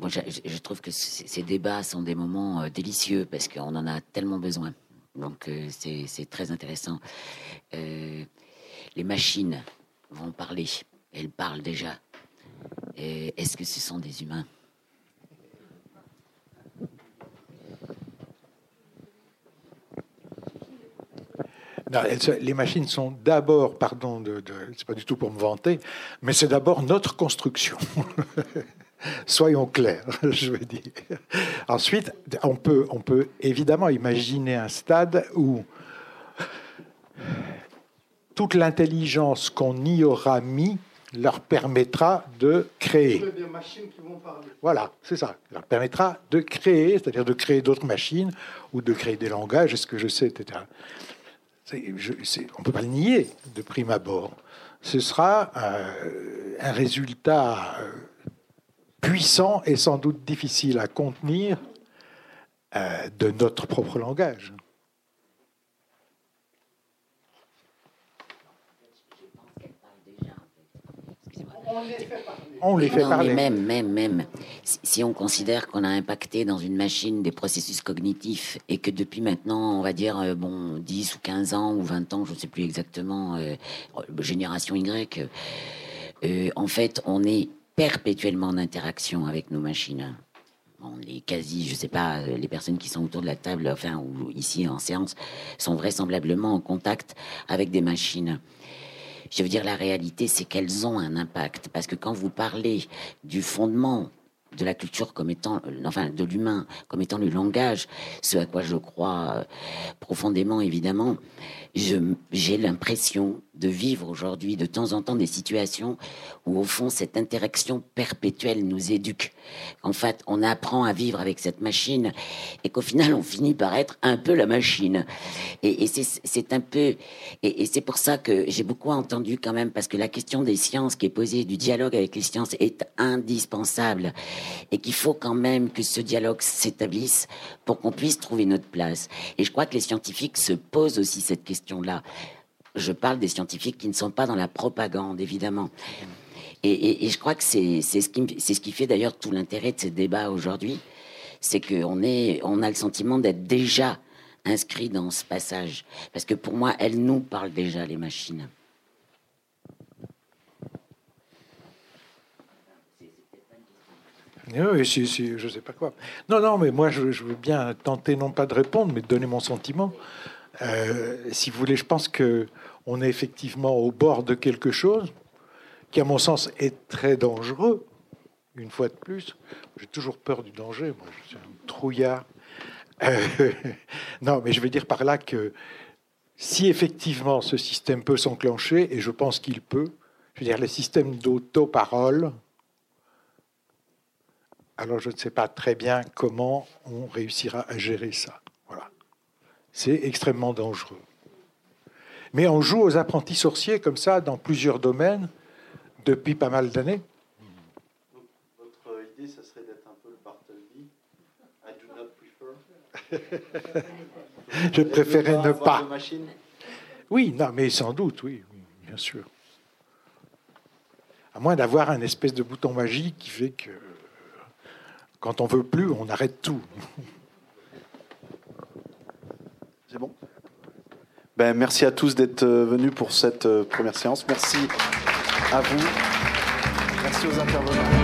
je, trouve que ces débats sont des moments euh, délicieux parce qu'on en a tellement besoin. Donc, euh, c'est très intéressant les machines vont parler. elles parlent déjà. Est-ce que ce sont des humains? Les machines sont d'abord, pardon, de, c'est pas du tout pour me vanter, mais c'est d'abord notre construction. Soyons clairs, je veux dire. Ensuite, on peut, on peut évidemment imaginer un stade où toute l'intelligence qu'on y aura mis leur permettra de créer. Des machines qui vont parler. Voilà, c'est ça. Leur permettra de créer, c'est-à-dire de créer d'autres machines ou de créer des langages, est-ce que je sais, etc. on ne peut pas le nier de prime abord. Ce sera euh, un résultat euh, puissant et sans doute difficile à contenir euh, de notre propre langage. On les fait parler. même, même, même. Si on considère qu'on a impacté dans une machine des processus cognitifs et que depuis maintenant, on va dire, euh, bon, 10 ou 15 ans ou 20 ans, je ne sais plus exactement, euh, génération Y, euh, en fait, on est perpétuellement en interaction avec nos machines. On est quasi, je sais pas, les personnes qui sont autour de la table, enfin, ou ici en séance, sont vraisemblablement en contact avec des machines. Je veux dire, la réalité, c'est qu'elles ont un impact. Parce que quand vous parlez du fondement de la culture comme étant, enfin, de l'humain comme étant le langage, ce à quoi je crois euh, profondément, évidemment, j'ai l'impression de vivre aujourd'hui de temps en temps des situations où au fond cette interaction perpétuelle nous éduque. En fait, on apprend à vivre avec cette machine et qu'au final on finit par être un peu la machine. Et, c'est un peu et, c'est pour ça que j'ai beaucoup entendu quand même parce que la question des sciences qui est posée, du dialogue avec les sciences est indispensable et qu'il faut quand même que ce dialogue s'établisse pour qu'on puisse trouver notre place. Et je crois que les scientifiques se posent aussi cette question-là. Je parle des scientifiques qui ne sont pas dans la propagande, évidemment. Et, je crois que c'est ce, qui, ce qui fait d'ailleurs tout l'intérêt de ces débats aujourd'hui, c'est qu'on on a le sentiment d'être déjà inscrit dans ce passage. Parce que pour moi, elles nous parlent déjà, les machines. Oui, si, si, je sais pas quoi. Non, non, mais moi, je, veux bien tenter, non pas de répondre, mais de donner mon sentiment. Euh, si vous voulez, je pense que on est effectivement au bord de quelque chose qui, à mon sens, est très dangereux. Une fois de plus, j'ai toujours peur du danger. Moi, je suis un trouillard. Euh, non, mais je veux dire par là que si effectivement ce système peut s'enclencher, et je pense qu'il peut, je veux dire, les systèmes d'auto-parole, alors je ne sais pas très bien comment on réussira à gérer ça. Voilà. C'est extrêmement dangereux. Mais on joue aux apprentis sorciers comme ça dans plusieurs domaines depuis pas mal d'années. Votre idée, ça serait d'être un peu le Bartleby I do not prefer. je préférais ne pas. Oui, non, mais sans doute, oui, oui, bien sûr. À moins d'avoir un espèce de bouton magique qui fait que quand on veut plus, on arrête tout. C'est bon? Ben, Merci à tous d'être euh, venus pour cette euh, première séance. Merci à vous. Merci aux intervenants.